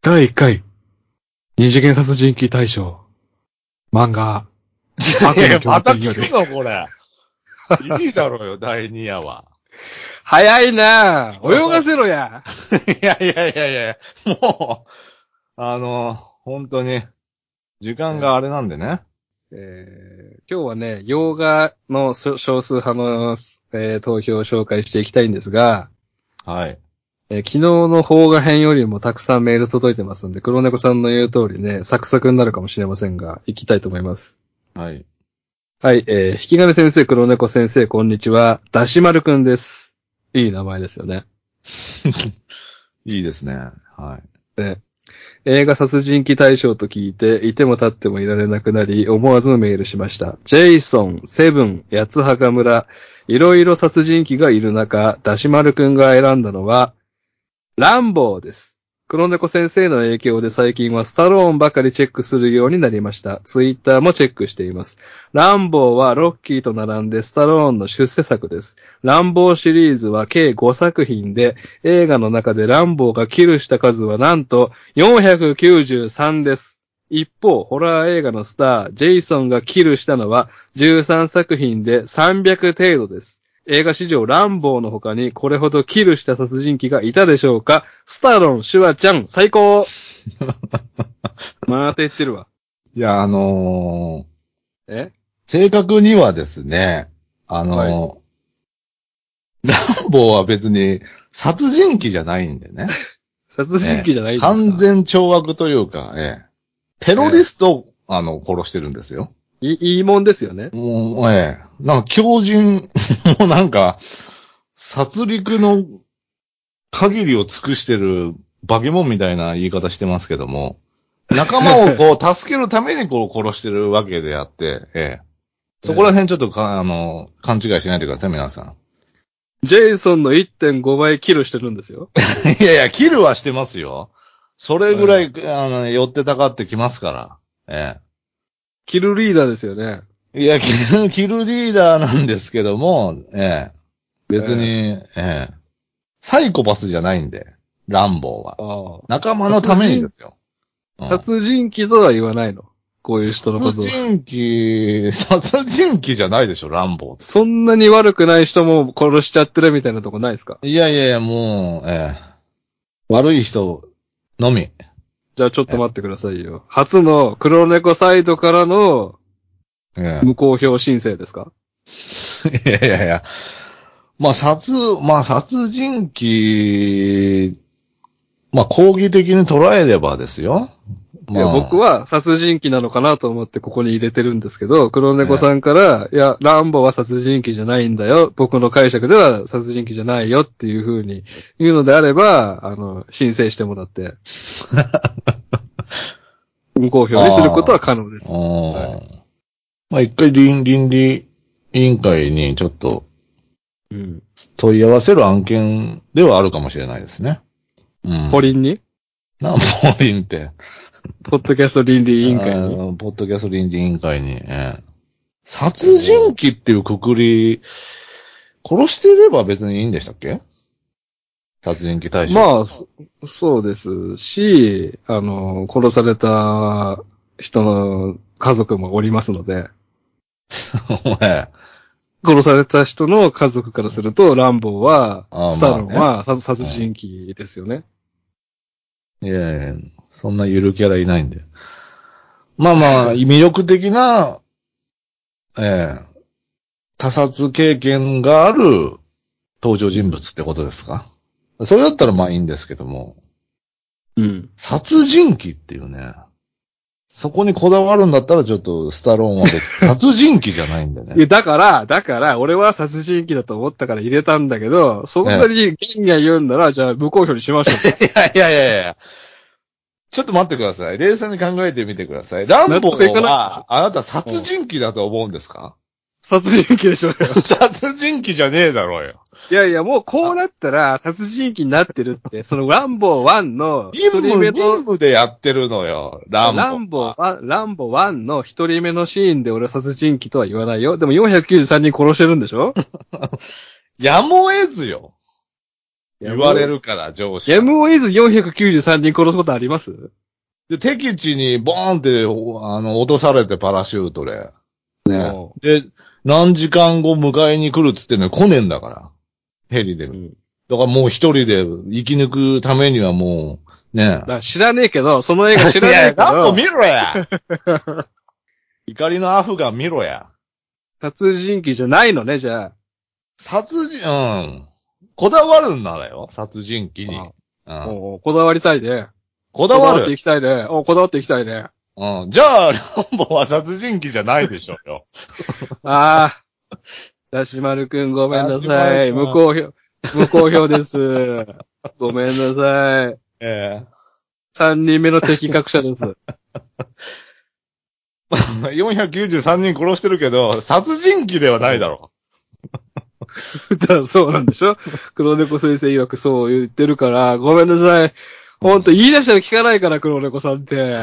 第1回、二次元殺人鬼大賞、漫画、悪のまた聞くのこれ。いいだろうよ、第2夜は。早いなぁ 泳がせろやいやいやいやいやもう、あの、本当に、時間があれなんでね。えー今日はね、洋画の少少数派の、えー投票を紹介していきたいんですが、はい。えー昨日の邦画編よりもたくさんメール届いてますんで、黒猫さんの言う通りね、サクサクになるかもしれませんが、行きたいと思います。はい。はい、えー、引き金先生、黒猫先生、こんにちは。だしまるくんです。いい名前ですよね。いいですね。はい。ね映画殺人鬼大賞と聞いて、いても立ってもいられなくなり、思わずメールしました。ジェイソン、セブン、八つ墓村、いろいろ殺人鬼がいる中、ダシマルくんが選んだのは、ランボーです。黒猫先生の影響で最近はスタローンばかりチェックするようになりました。ツイッターもチェックしています。ランボーはロッキーと並んでスタローンの出世作です。ランボーシリーズは計5作品で、映画の中でランボーがキルした数はなんと493です。一方、ホラー映画のスター、ジェイソンがキルしたのは13作品で300程度です。映画史上ランボーの他にこれほどキルした殺人鬼がいたでしょうか？スタロン、シュワちゃん、最高。また言ってるわ。いや、あのーえ？正確にはですね、あのーはランボーは別に殺人鬼じゃないんでね。殺人鬼じゃないんですか、完全懲悪というか、ええ、テロリストを、あの、殺してるんですよ。いいいもんですよね。もう、ええ、なんか狂人、もうなんか、殺戮の限りを尽くしてる化け物みたいな言い方してますけども、仲間をこう、助けるためにこう殺してるわけであって、ええ。そこら辺ちょっとか、あの、勘違いしないでください、皆さジェイソンの1.5倍キルしてるんですよ。ん。いやいや、キルはしてますよ。それぐらい、あの、寄ってたかってきますから。えキルリーダーですよね。え。いや、キル、キルリーダーなんですけども、ええ。別に、ええ。サイコパスじゃないんで、ランボーは。あ仲間のためにですよ。うん殺人鬼とは言わないの？こういう人のこと殺は。人鬼、殺人鬼じゃないでしょ、ランボーって。そんなに悪くない人も殺しちゃってるみたいなとこないですか？いやいやいや、もう、ええ。悪い人のみ。じゃあちょっと待ってくださいよ。初の黒猫サイドからのえ無効票申請ですか？え。いやいやいや。まあ、殺、まあ、殺人鬼、まあ、抗議的に捉えればですよ。いや、僕は殺人鬼なのかなと思ってここに入れてるんですけど、黒猫さんから、いや、ランボは殺人鬼じゃないんだよ。僕の解釈では殺人鬼じゃないよっていう風に言うのであれば、あの、申請してもらって、無効票にすることは可能です。うんはまあ、一回倫倫理委員会にちょっとうん。問い合わせる案件ではあるかもしれないですね。うん。ポリンに？なリンって。ポッドキャスト倫理委員会に。ポッドキャスト倫理委員会に。ええ殺人鬼っていうくくり、殺していれば別にいいんでしたっけ？殺人鬼対象。まあ、そそうですし、あの、殺された人の家族もおりますので、あ、え殺された人の家族からすると、ランボーはあ、スタロンまあは殺殺人鬼ですよね。えいやいや、そんなゆるキャラいないんで。まあまあ、魅力的な、ええ他殺経験がある登場人物ってことですか？それだったらまあいいんですけども、うん。殺人鬼っていうね。そこにこだわるんだったらちょっとスタローンは 殺人鬼じゃないんでいや、ね。だから、だから、俺は殺人鬼だと思ったから入れたんだけど、そんなにギャンギャン言うんなら、じゃあ無効票にしましょう。いやいやいやいや。ちょっと待ってください。冷静に考えてみてください。ランボーは、あなた殺人鬼だと思うんですか？殺人鬼でしょうよ。殺人鬼じゃねえだろうよ。いやいや、もうこうなったら、殺人鬼になってるって、そのランボー1の一任務、人目の任、務でやってるのよ。ランボー。ランボー1、ランボー1の一人目のシーンで俺は殺人鬼とは言わないよ。でも493人殺してるんでしょ？やむを得ずよ。言われるから、上司。やむを得ず493人殺すことあります？で、敵地にボーンって、おあの、落とされてパラシュートで。ねもで、何時間後迎えに来るっつってんのに来ねえんだから。ヘリで。ううんだからもう一人で生き抜くためにはもう、ね知らねえけど、その映画知らねえけどガンボ見、ろや怒りのアフガン見ろや。殺人鬼じゃないのね、じゃ殺人、うん。こだわるんならよ、殺人鬼に。あ。うん、おうこだわりたいね。こだわるっていきたいね。おうこだわっていきたいね。うん。じゃあ、ランボは殺人鬼じゃないでしょうよ。ああ。ダシマルくんごめんなさい。無効票、無効票です。ごめんなさい。え三人目の的確者です。え493人殺してるけど、殺人鬼ではないだろ だそうなんでしょ？黒猫先生曰くそう言ってるから、ごめんなさい。ほんと言い出したら聞かないから、黒猫さんって。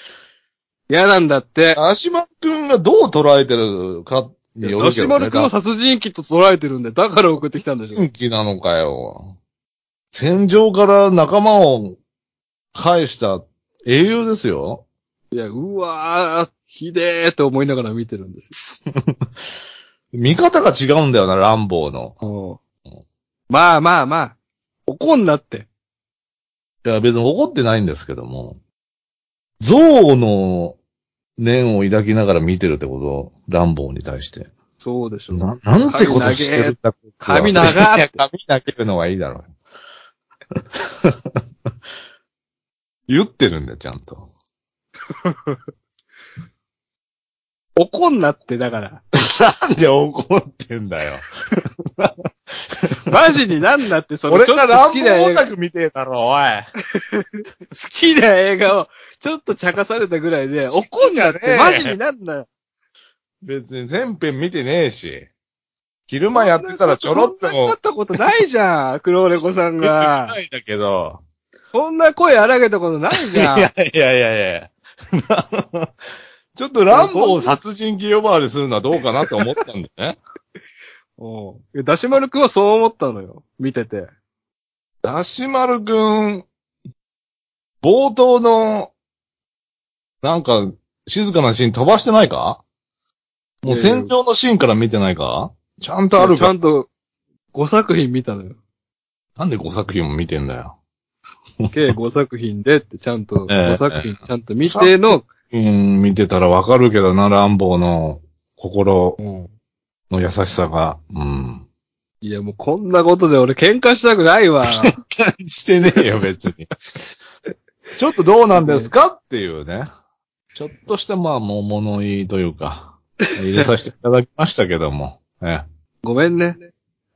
嫌なんだって。う。足間くんがどう捉えてるかによるけどね。マルくんは殺人鬼と捉えてるんで、だから送ってきたんでしょ？殺人鬼なのかよ。戦場から仲間を返した英雄ですよ。いや、うわー、ひでーって思いながら見てるんです見方が違うんだよな、ランボーの。よ。うんまあまあまあ。怒んなって。いや、別に怒ってないんですけども。象の念を抱きながら見てるってこと？ランボーに対して。そうでしょ。な、なんてことしてるんだ髪長ーっ髪投げるのはいいだろう。言ってるんだよ、ちゃんと。怒んなって、だから。なんで怒ってんだよ。マジになんなって、その、俺がランボ好きな映画、ーオタク見てえだろ、おい。好きな映画を、ちょっと茶化されたぐらいで、怒んなって、マジになんなよ。別に全編見てねえし。昼間やってたらちょろっともそんなったことないじゃん、黒猫さんがな。いんだけど。そんな声荒げたことないじゃん。いやいやいやいやちょっとランボーを殺人鬼呼ばわりするのはどうかなって思ったんだよね。うん。いやダシマル君はそう思ったのよ。見てて。ダシマルくん、冒頭の、なんか、静かなシーン飛ばしてないか？もう戦場のシーンから見てないか？ちゃんとあるか？ちゃんと5作品見たのよ。なんで5作品も見てんだよ。計5作品でってちゃんと ええ5作品ちゃんと見ての、うん、見てたらわかるけどな、ランボーの心うんの優しさが。うん。いやもうこんなことで俺喧嘩したくないわ。してねえよ、別に。ちょっとどうなんですかっていうね。ちょっとしたまあ、もう物言いというか、入れさせていただきましたけども。ええごめんね。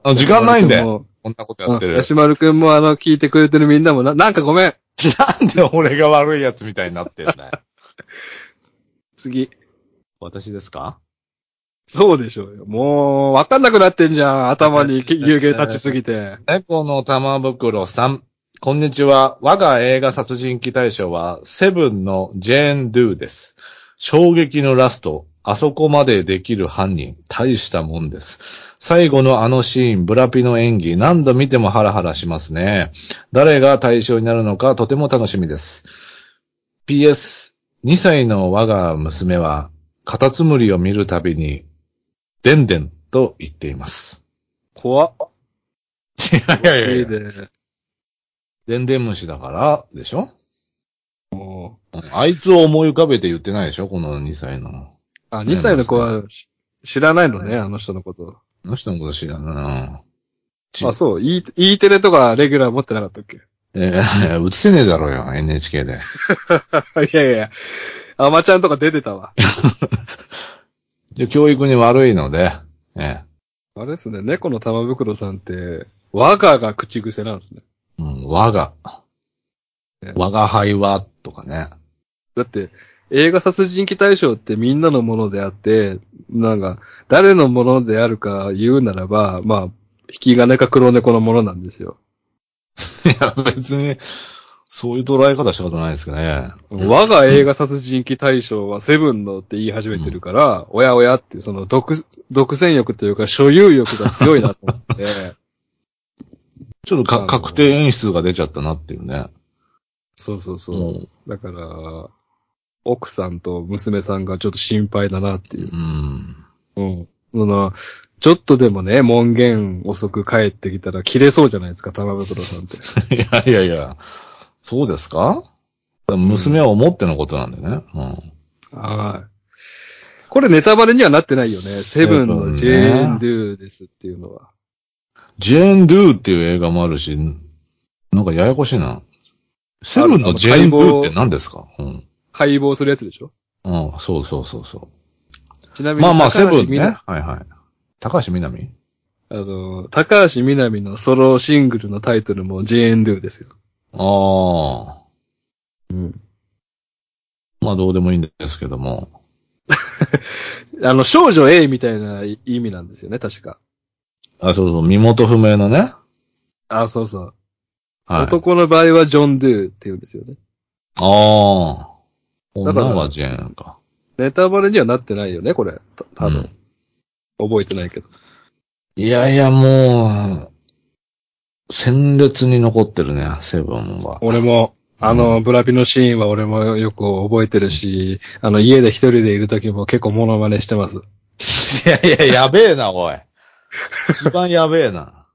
あ時間ないんで、もこんなことうやってる。ヤシマルくんもあの、聞いてくれてるみんなもな、なんかごめん。なんで俺が悪いやつみたいになってんだよ。次。私ですか？そうでしょうよ。もう、わかんなくなってんじゃん。頭に 湯気立ちすぎて。猫の玉袋さん。こんにちは。我が映画殺人鬼大賞は、セブンのジェーン・ドゥです。衝撃のラスト。あそこまでできる犯人。大したもんです。最後のあのシーン、ブラピの演技。何度見てもハラハラしますね。誰が対象になるのかとても楽しみです。PS、2歳の我が娘は、カタツムリを見るたびに、でんでんと言っています。怖っ。いやいやいやいいで。でんでん虫だから、でしょ？もあいつを思い浮かべて言ってないでしょ？この2歳の。うあ、2歳の子はし知らないのね、あの人のこと。あの人のこと知らんなちあ、そう。E, e テレとかレギュラー持ってなかったっけ？えー、映せねえだろうよ、NHK で。いやいや。アマちゃんとか出てたわ。で教育に悪いので、えあれですね、猫の玉袋さんって、我がが口癖なんですね。ーうん、我がね。我が輩は、とかね。だって、映画殺人鬼大賞ってみんなのものであって、なんか、誰のものであるか言うならば、まあ、引き金か黒猫のものなんですよ。いや、別に、そういう捉え方したことないですけどね。我が映画殺人鬼大賞はセブンのって言い始めてるから、おやおやっていう、その独、独占欲というか所有欲が強いなと思って、ちょっとか確定演出が出ちゃったなっていうね。そうそうそうう。だから、奥さんと娘さんがちょっと心配だなっていう。うん。うん。その、ちょっとでもね、門限遅く帰ってきたら切れそうじゃないですか、玉袋さんって。いやいやいや、そうですか？娘は思ってのことなんでね。うん。はい。これネタバレにはなってないよね。セブンのジェーン・ドゥですっていうのは。ジェーン・ドゥっていう映画もあるし、なんかややこしいな。セブンのジェーン・ドゥって何ですか？うん。解剖するやつでしょ？うん、そうそうそうそちなう。みに、まあまあ、セブンね。はいはい。高橋みなみ？あの、高橋みなみのソロシングルのタイトルもジェーン・ドゥですよ。ああ。うん。まあどうでもいいんですけども。あの、少女 A みたいな意味なんですよね、確か。あ、そうそう、身元不明のね。あ、そうそう。はい。男の場合はジョン・ドゥって言うんですよね。ああ。女はジェーンか。ネタバレにはなってないよね、これ。た多分。うん覚えてないけど。いやいや、もう、鮮烈に残ってるね、セブンは。俺も、あの、ブラピのシーンは俺もよく覚えてるし、あの、家で一人でいる時も結構モノマネしてます。いやいや、やべえな、おい。一番やべえな。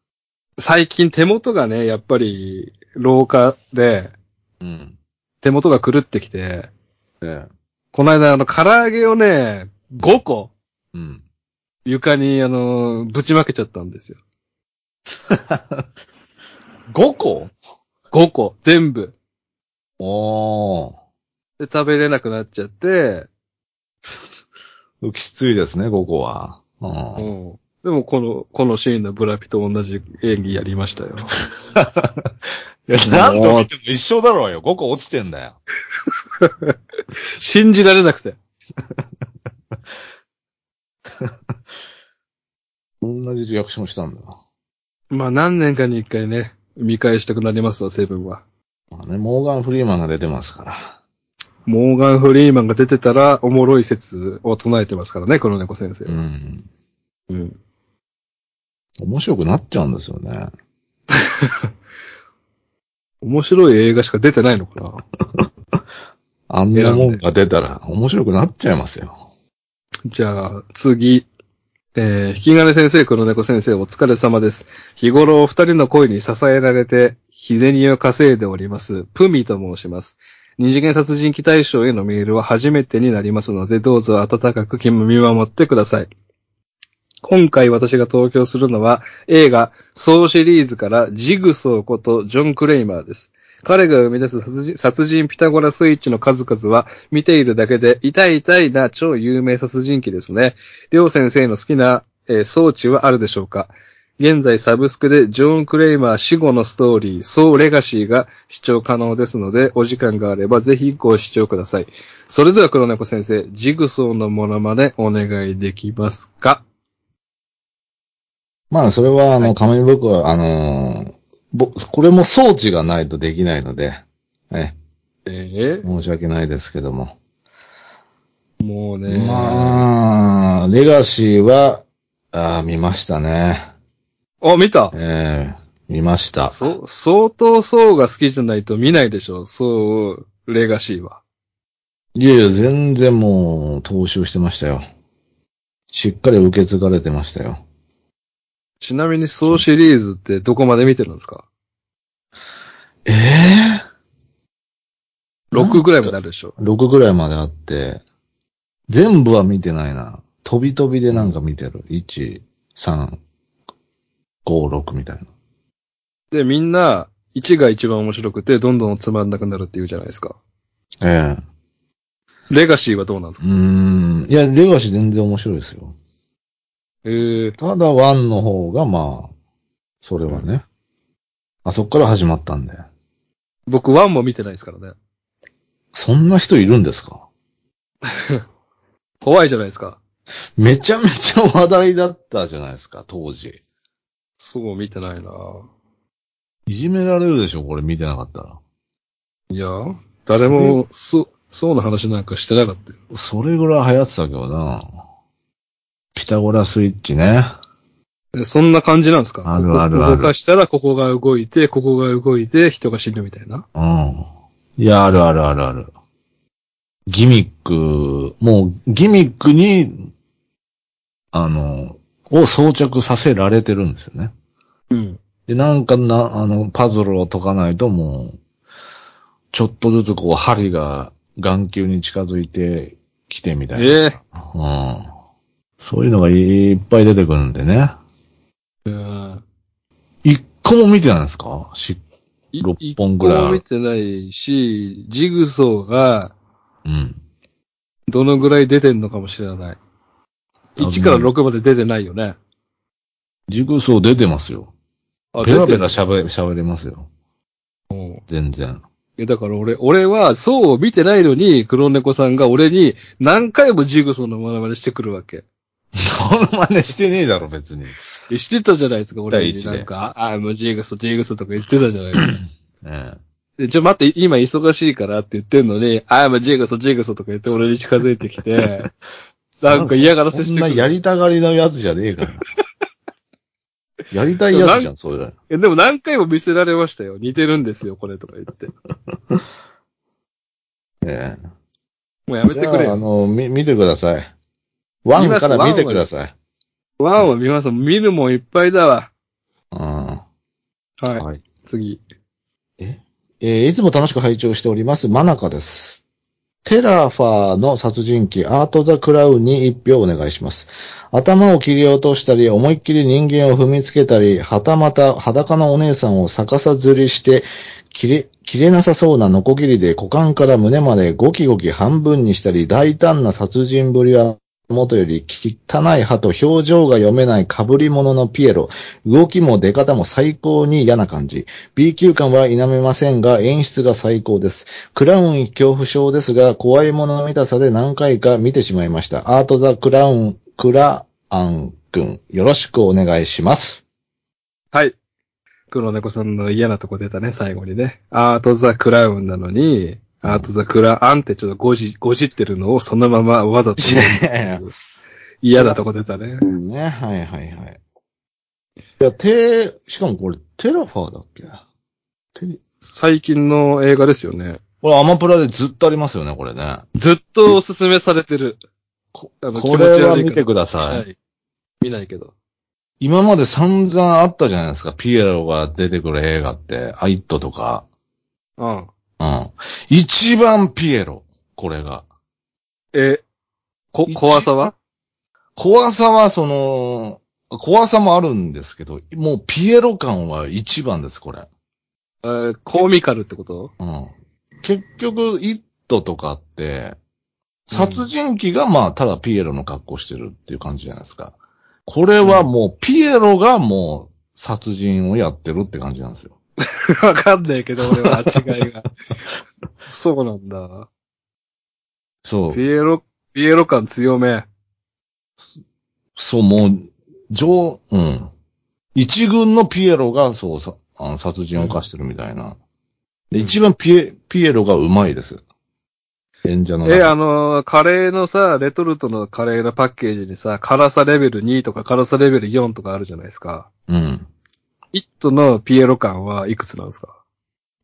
最近手元がね、やっぱり、廊下で、うん。手元が狂ってきて、ええ。この間あの、唐揚げをね、5個、うん。床にあの、ぶちまけちゃったんですよ。5個？5個、全部。おー。で、食べれなくなっちゃって、きついですね、5個は。う。うんん。でもこの、このシーンのブラピと同じ演技やりましたよ。いや、何度見ても一緒だろうよ。5個落ちてんだよ。信じられなくて。同じリアクションしたんだ。まあ何年かに一回ね、見返したくなりますわ、セブンは。まあね、モーガン・フリーマンが出てますから。モーガン・フリーマンが出てたら、おもろい説を唱えてますからね、この猫先生は。うん。うん。面白くなっちゃうんですよね。面白い映画しか出てないのかな あんなもんが出たら面白くなっちゃいますよ。じゃあ、次。えー、引き金先生、黒猫先生、お疲れ様です。日頃お二人の声に支えられて、日銭を稼いでおります。プミと申します。二次元殺人鬼大賞へのメールは初めてになりますので、どうぞ温かく見守ってください。今回私が投票するのは映画、ソーシリーズからジグソーことジョン・クレイマーです。彼が生み出す殺人殺人ピタゴラスイッチの数々は見ているだけで痛い痛いな超有名殺人鬼ですね。りょう先生の好きな、えー装置はあるでしょうか？現在サブスクでジョン・クレイマー死後のストーリー、ソー・レガシーが視聴可能ですので、お時間があればぜひご視聴ください。それでは黒猫先生、ジグソーのモノマネお願いできますか？まあ、それは、あの、はい紙袋は、あのーぼ、これも装置がないとできないので、ええ申し訳ないですけども。えもうね。まあ、レガシーは、あー見ましたね。あ、見た？ええ見ました。そ、相当そうが好きじゃないと見ないでしょ。そう、レガシーは。いやいや、全然もう、踏襲してましたよ。しっかり受け継がれてましたよ。ちなみにそうシリーズってどこまで見てるんですか？ええ ?6 ぐらいまであるでしょ。6ぐらいまであって、全部は見てないな。飛び飛びでなんか見てる。1、3、5、6みたいな。で、みんな、1が一番面白くて、どんどんつまんなくなるって言うじゃないですか。ええレガシーはどうなんですか？うーん。いや、レガシー全然面白いですよ。ええただ、ワンの方が、まあ、それはね。あそっから始まったんで。僕1も見てないですからね。そんな人いるんですか？怖いじゃないですか。めちゃめちゃ話題だったじゃないですか、当時。そう見てないないじめられるでしょ、これ見てなかったら。いや、誰も、そ、そうな話なんかしてなかったよ。それぐらい流行ってたけどな。ピタゴラスイッチね。えそんな感じなんですか？あるあるある動かしたらここが動いて、ここが動いて、人が死ぬみたいな？うん。いや、あるあるあるある。ギミック、もうギミックに、あの、を装着させられてるんですよね。うん。で、なんかな、あの、パズルを解かないともう、ちょっとずつこう、針が眼球に近づいてきてみたいな。ええうん。そういうのがいっぱい出てくるんでね。うん。一個も見てないんですか？し、本ぐらい一個も見てないし、ジグソーがうん。どのぐらい出てんのかもしれない。1から6まで出てないよね。ジグソー出てますよ。あペラペラ喋、喋れますよ。るうん全然。えだから俺、俺は、そうを見てないのに、黒猫さんが俺に何回もジグソーのモノマネしてくるわけ。その真似してねえだろ、別に。えしてたじゃないですか、俺に。第一でなんか、あ、もうジグソー、ジグソーとか言ってたじゃないですか。えでちょ、待って、今忙しいからって言ってんのに、あ、もうジグソー、ジグソーとか言って俺に近づいてきて、え なんか嫌がらせそんなしてくる。やりたがりのやつじゃねえから。やりたいやつじゃん、それ。えでも何回も見せられましたよ。似てるんですよ、これとか言って。えもうやめえ。じゃあ、あてくれよ。の、み、見てください。 one から見てください。 one は見ます。見るもんいっぱいだわ。うん。はい。はい。次。え？ーいつも楽しく拝聴しております、マナカです。テリファーの殺人鬼、アート・ザ・クラウンに一票お願いします。頭を切り落としたり、思いっきり人間を踏みつけたり、はたまた裸のお姉さんを逆さ吊りして、切れ、切れなさそうなノコギリで股間から胸までゴキゴキ半分にしたり、大胆な殺人ぶりは元より汚い歯と表情が読めない被り物のピエロ。動きも出方も最高に嫌な感じ。B 級感は否めませんが、演出が最高です。クラウン恐怖症ですが、怖いもの見たさで何回か見てしまいました。アートザ・クラウン、クラアン君、よろしくお願いします。はい。黒猫さんの嫌なとこ出たね、最後にね。アートザクラウンなのに、アートザクラアンってちょっと誤字、誤字ってるのをそのままわざと。嫌なとこ出たね。ね、はいはいはい。いや、テ、しかもこれ、テリファーだっけ？テ最近の映画ですよね。これアマプラでずっとありますよね、これね。ずっとおすすめされてる。ここれは見てください。はい。見ないけど。今まで散々あったじゃないですか。ピエロが出てくる映画って、アイットとか。うん。うん。一番ピエロ。これが。え、こ、一怖さは？怖さはその、怖さもあるんですけど、もうピエロ感は一番です、これ。えーコミカルってこと？うん。結局、イットとかって、殺人鬼がまあ、ただピエロの格好してるっていう感じじゃないですか。これはもう、ピエロがもう、殺人をやってるって感じなんですよ。わかんないけど、俺は違いが。そうなんだ。そうピ。エロ、ピエロ感強め。そう、もう、上、うん。一軍のピエロが、そう、さあの殺人を犯してるみたいな。で一番ピエ、ピエロがうまいです。演者の中え、あのーカレーのさ、レトルトのカレーのパッケージにさ、辛さレベル2とか辛さレベル4とかあるじゃないですか。うん。イットのピエロ感はいくつなんですか？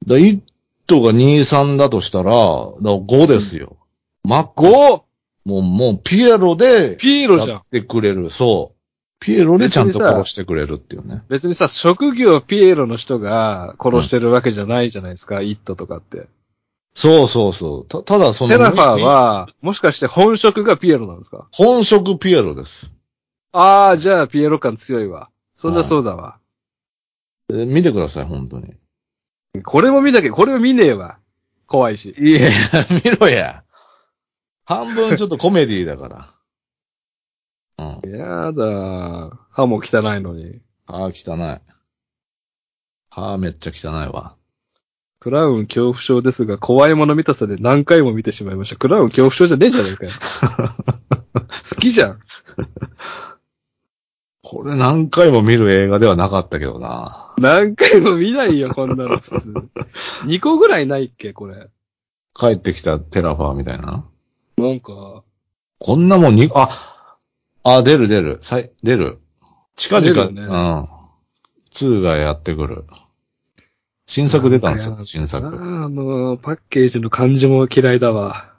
だイットが2、3だとしたら、だ5ですよ。マックス ?5! もう、もう、ピエロで、ピエロじゃんやっ。てくれる。そう。ピエロでちゃんと殺してくれるっていうね。別にさ、職業ピエロの人が殺してるわけじゃないじゃないですか、イットとかって。そうそうそう。た、ただその、テリファーは、もしかして本職がピエロなんですか？本職ピエロです。ああ、じゃあピエロ感強いわ。そんなそうだわ。え見てください、本当に。これも見なきゃ、これも見ねえわ。怖いし。いやいや、見ろや。半分ちょっとコメディだから。うん。やだ。歯も汚いのに。歯汚い。歯めっちゃ汚いわ。クラウン恐怖症ですが、怖いもの見たさで何回も見てしまいました。クラウン恐怖症じゃねえじゃねえかよ。好きじゃん。これ何回も見る映画ではなかったけどな。何回も見ないよ、こんなの普通。2個ぐらいないっけ、これ。帰ってきたテリファーみたいな。なんか、こんなもんに、あ、あ、出る出る。さい、出る。近々、ねうん。2がやってくる。新作出たんですよ、新作。の、パッケージの感じも嫌いだわ。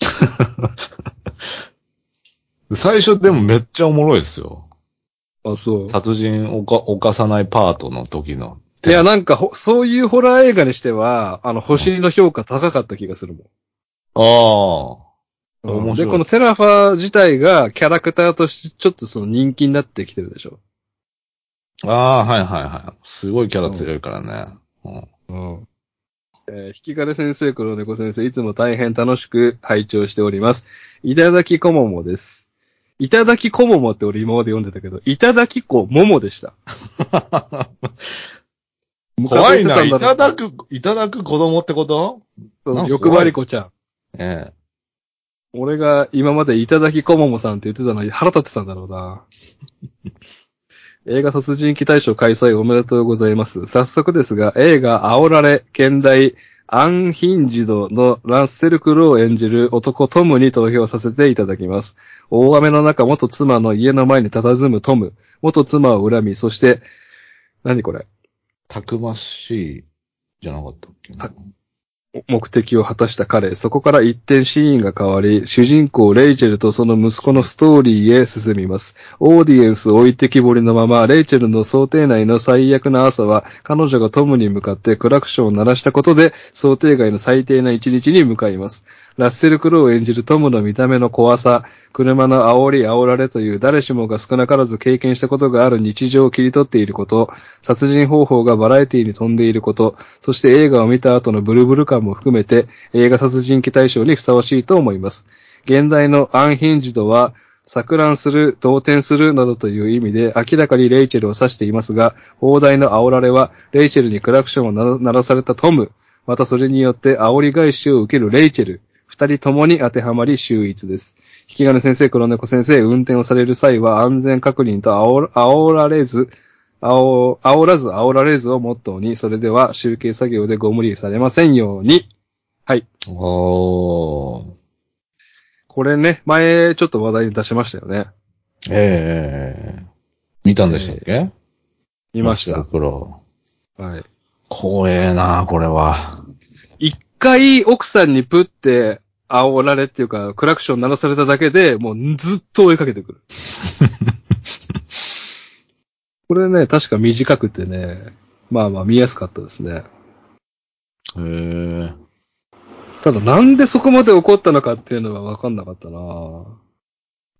最初でもめっちゃおもろいですよ。あ、そう。殺人をか犯さないパートの時の。いや、なんかほ、そういうホラー映画にしては、あの、星の評価高かった気がするもん。ああ。面白いで、このセラファー自体がキャラクターとしてちょっとその人気になってきてるでしょ。ああ、はいはいはい。すごいキャラ強いからね。うんうん。えー、引き金先生、黒猫先生、いつも大変楽しく拝聴しております。いただきこももです。いただきこももって俺今まで読んでたけど、いただきこももでした。怖いな、いただく、いただく子供ってこと？そう欲張り子ちゃん。ええ。俺が今までいただきこももさんって言ってたのに腹立ってたんだろうな。映画殺人鬼大賞開催おめでとうございます。早速ですが、映画煽られ、現代、アンヒンジドのランセルクローを演じる男トムに投票させていただきます。大雨の中、元妻の家の前に佇むトム、元妻を恨み、そして、何これ？たくましい、じゃなかったっけ目的を果たした彼、そこから一転シーンが変わり、主人公レイチェルとその息子のストーリーへ進みます。オーディエンス置いてきぼりのまま、レイチェルの想定内の最悪な朝は、彼女がトムに向かってクラクションを鳴らしたことで、想定外の最低な一日に向かいます。ラッセル・クロウを演じるトムの見た目の怖さ、車の煽り煽られという誰しもが少なからず経験したことがある日常を切り取っていること、殺人方法がバラエティに富んでいること、そして映画を見た後のブルブル感も含めて映画殺人鬼大賞にふさわしいと思います。現代のアンヒンジドは、錯乱する、動転するなどという意味で明らかにレイチェルを指していますが、放題の煽られは、レイチェルにクラクションを鳴らされたトム、またそれによって煽り返しを受けるレイチェル、二人ともに当てはまり秀逸です。引き金先生、黒猫先生、運転をされる際は安全確認と煽煽られず、煽煽らず煽られずをモットーに、それでは集計作業でご無理されませんように。はい。おー。これね、前ちょっと話題に出しましたよね。ええ見たんでしたっけ？見ました。黒。はい。怖えな、これは。一回奥さんにプって煽られっていうか、クラクション鳴らされただけで、もうずっと追いかけてくる。これね、確か短くてね、まあまあ見やすかったですね。へえ。ただなんでそこまで怒ったのかっていうのはわかんなかったな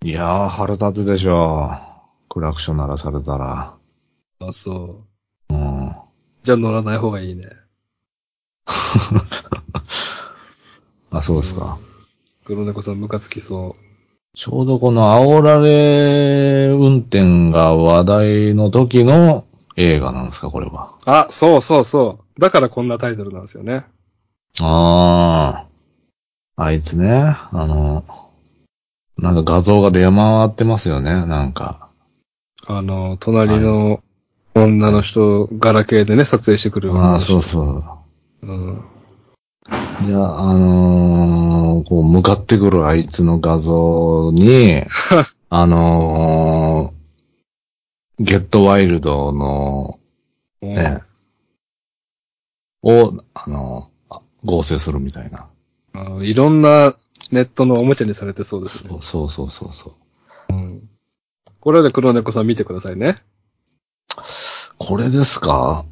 いやー、腹立つでしょ。クラクション鳴らされたら。あ、そう。うん。じゃあ乗らない方がいいね。あ、そうですか。黒猫さんムカつきそちょうどこの煽られ運転が話題の時の映画なんですか、これは。う。あ、そうそうそう。だからこんなタイトルなんですよね。ああ。あいつね、あの、なんか画像が出回ってますよね、なんか。あの、隣の女の人、ガラケーでね、撮影してくる女ああ、そうそう。うん。いや、あのーこう、向かってくるあいつの画像に、あのーゲットワイルドの、ね、を、あのあ合成するみたいな。うんいろんなネットのおもちゃにされてそうですね。そうそうそうそう。うん。これで黒猫さん見てくださいね。これですか？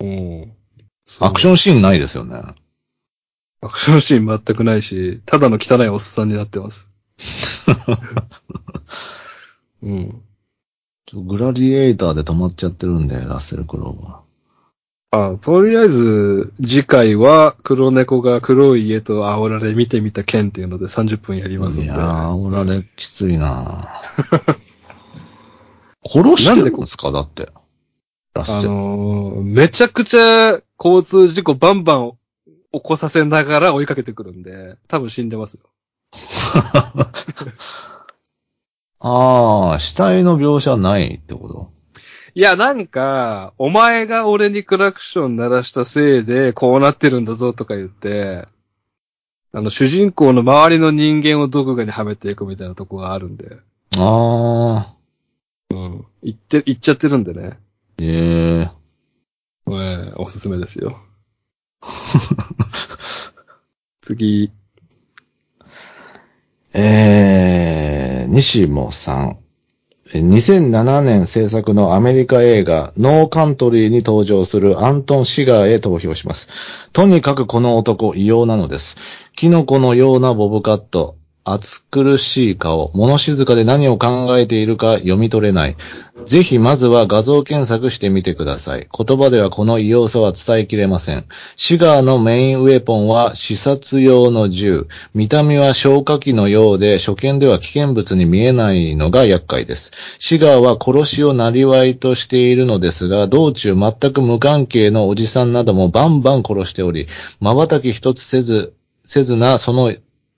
うん。アクションシーンないですよね。アクションシーン全くないし、ただの汚いおっさんになってます。うん。ちょグラディエーターで止まっちゃってるんで、ラッセル・クローは。あ、とりあえず、次回は黒猫が黒い家と煽られ見てみた件っていうので30分やりますんで。いやー、おられきついな 殺してるんですか？だって。ラッあセル。のーめちゃくちゃ交通事故バンバン起こさせながら追いかけてくるんで、多分死んでますよ。ああ、死体の描写ないってこと？いや、なんか、お前が俺にクラクション鳴らしたせいで、こうなってるんだぞとか言って、あの、主人公の周りの人間を毒牙にはめていくみたいなとこがあるんで。ああ、うん。うん。言って、言っちゃってるんでね。ええええおすすめですよ。次。えー、西もさん。2007年制作のアメリカ映画ノーカントリーに登場するアントン・シガーへ投票します。とにかくこの男異様なのです。キノコのようなボブカット、暑苦しい顔、物静かで何を考えているか読み取れない。ぜひまずは画像検索してみてください。言葉ではこの異様さは伝えきれません。シガーのメインウェポンは視察用の銃。見た目は消火器のようで初見では危険物に見えないのが厄介です。シガーは殺しをなりわいとしているのですが、道中全く無関係のおじさんなどもバンバン殺しており、瞬き一つせず、せずなその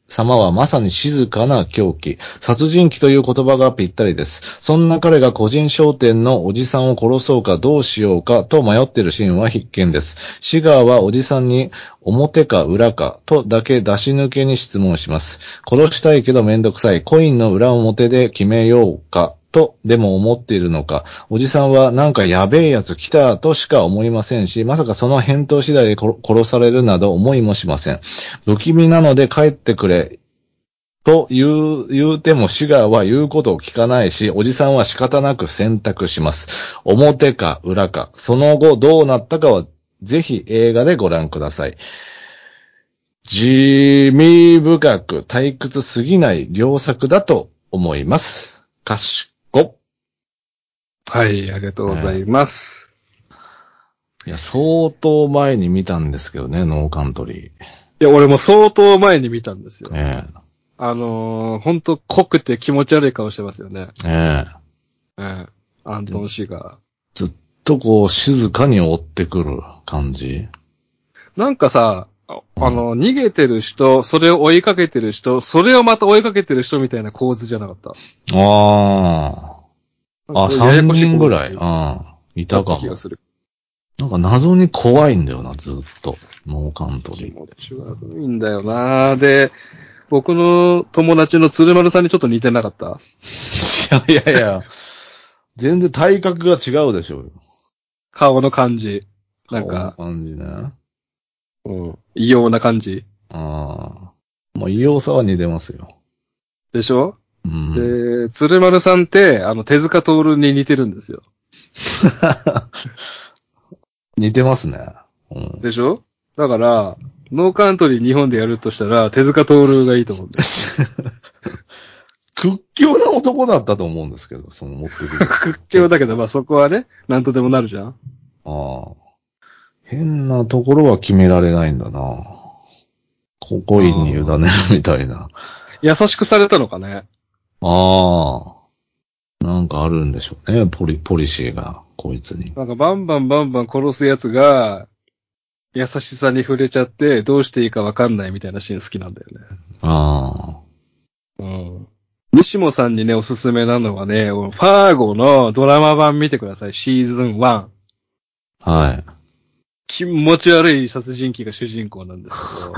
様はまさに静かな狂気。殺人鬼という言葉がぴったりです。そんな彼が個人商店のおじさんを殺そうかどうしようかと迷っているシーンは必見です。シガーはおじさんに表か裏かとだけ出し抜けに質問します。殺したいけどめんどくさい。コインの裏表で決めようか。と、でも思っているのか。おじさんはなんかやべえやつ来たとしか思いませんし、まさかその返答次第で殺されるなど思いもしません。不気味なので帰ってくれ。と言う、言うてもシガーは言うことを聞かないし、おじさんは仕方なく選択します。表か裏か。その後どうなったかは、ぜひ映画でご覧ください。地味深く退屈すぎない良作だと思います。かしこ。はい、ありがとうございます。いや、相当前に見たんですけどね、ノーカントリー。いや、俺も相当前に見たんですよ。えあのー、ほんと濃くて気持ち悪い顔してますよね。え、ええ。ええアントン氏が。ずっとこう、静かに追ってくる感じ？なんかさ、ああの、逃げてる人、それを追いかけてる人、それをまた追いかけてる人みたいな構図じゃなかった？ああ。あ、3人ぐらい。うん。いたかも。なんか謎に怖いんだよな、ずっと。ノーカントリー。気持ち悪いんだよなで、僕の友達の鶴丸さんにちょっと似てなかった？い やいやいや。全然体格が違うでしょうよ。顔の感じ。なんか、この感じね。うん。異様な感じ。ああ。まあ、異様さは似てますよ。でしょ？うん。で、鶴丸さんって、あの、手塚徹に似てるんですよ。似てますね。うん。でしょ？だから、ノーカントリー日本でやるとしたら、手塚徹がいいと思うんだよ。屈強な男だったと思うんですけど、その持ってくる。屈強だけど、まあそこはね、なんとでもなるじゃんああ。変なところは決められないんだな。ココインに委ねるみたいな。優しくされたのかね。ああ。なんかあるんでしょうね、ポリ、ポリシーが、こいつに。なんかバンバンバンバン殺すやつが、優しさに触れちゃって、どうしていいかわかんないみたいなシーン好きなんだよね。あうん。西本さんにね、おすすめなのはね、ファーゴのドラマ版見てください。シーズン1。あ。はい。気持ち悪い殺人鬼が主人公なんです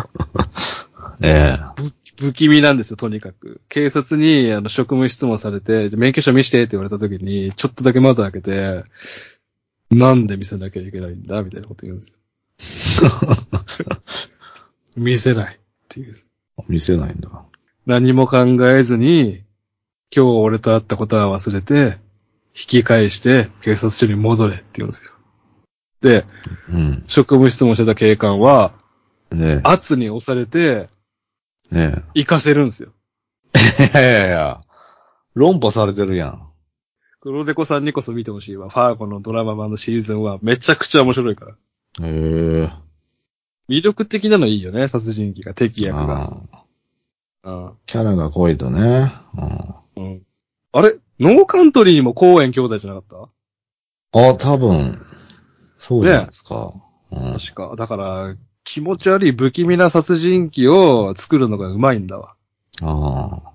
けど、ええ不気味なんですよ、とにかく。警察に、あの、職務質問されて、免許証見してって言われた時に、ちょっとだけ窓開けて、なんで見せなきゃいけないんだみたいなこと言うんですよ。見せないっていう。見せないんだ。何も考えずに、今日俺と会ったことは忘れて、引き返して警察署に戻れって言うんですよ。で、うん。職務質問してた警官は、ね圧に押されて、え。ね行かせるんですよ。え。いやいやいや。論破されてるやん。黒猫さんにこそ見てほしいわ。ファーゴのドラマ版のシーズンはめちゃくちゃ面白いから。へえ。魅力的なのいいよね、殺人鬼が、敵役あが。あうんキャラが濃いとね。うんうんあれノーカントリーにも公園兄弟じゃなかった？あ、多分、そうじゃないですか。うん確か。だから、気持ち悪い不気味な殺人鬼を作るのがうまいんだわ。ああ。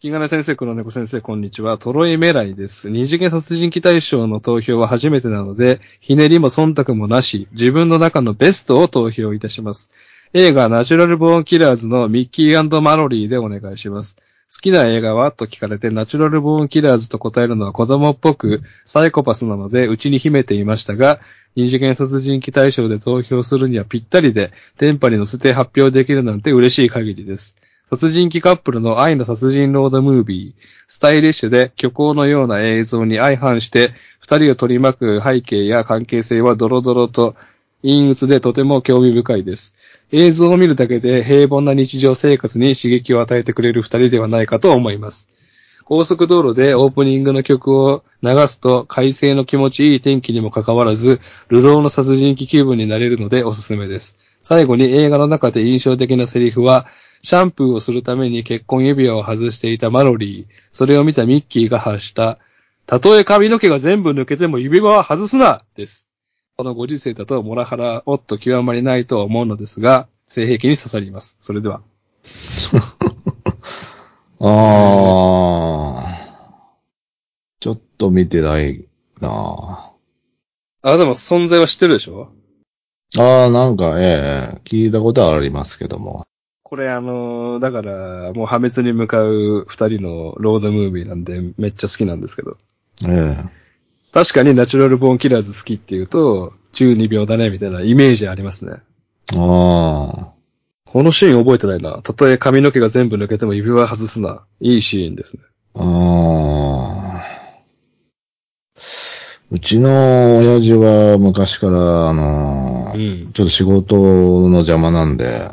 引き金先生、黒猫先生、こんにちは。トロイメライです。二次元殺人鬼大賞の投票は初めてなので、ひねりも忖度もなし、自分の中のベストを投票いたします。映画ナチュラルボーンキラーズのミッキーマロリーでお願いします。好きな映画は？と聞かれて、ナチュラルボーンキラーズと答えるのは子供っぽく、サイコパスなので、うちに秘めていましたが、二次元殺人鬼大賞で投票するにはぴったりで、電波に乗せて発表できるなんて嬉しい限りです。殺人鬼カップルの愛の殺人ロードムービー、スタイリッシュで虚構のような映像に相反して、二人を取り巻く背景や関係性はドロドロと陰鬱でとても興味深いです。映像を見るだけで平凡な日常生活に刺激を与えてくれる二人ではないかと思います。高速道路でオープニングの曲を流すと快晴の気持ちいい天気にもかかわらず、流浪の殺人鬼気分になれるのでおすすめです。最後に映画の中で印象的なセリフは、シャンプーをするために結婚指輪を外していたマロリー、それを見たミッキーが発した、たとえ髪の毛が全部抜けても指輪は外すなです。このご時世だとモラハラもっと極まりないと思うのですが、性癖に刺さります。それでは。あー。ちょっと見てないなあ、でも存在は知ってるでしょ？あー、なんか、ええ聞いたことはありますけども。これあのーだから、もう破滅に向かう二人のロードムービーなんでめっちゃ好きなんですけど。え確かにナチュラルボーンキラーズ好きっていうと、12秒だねみたいなイメージありますね。えあこのシーン覚えてないな。たとえ髪の毛が全部抜けても指輪外すな。いいシーンですね。ー。あー。うちの親父は昔から、あのーん。ちょっと仕事の邪魔なんで、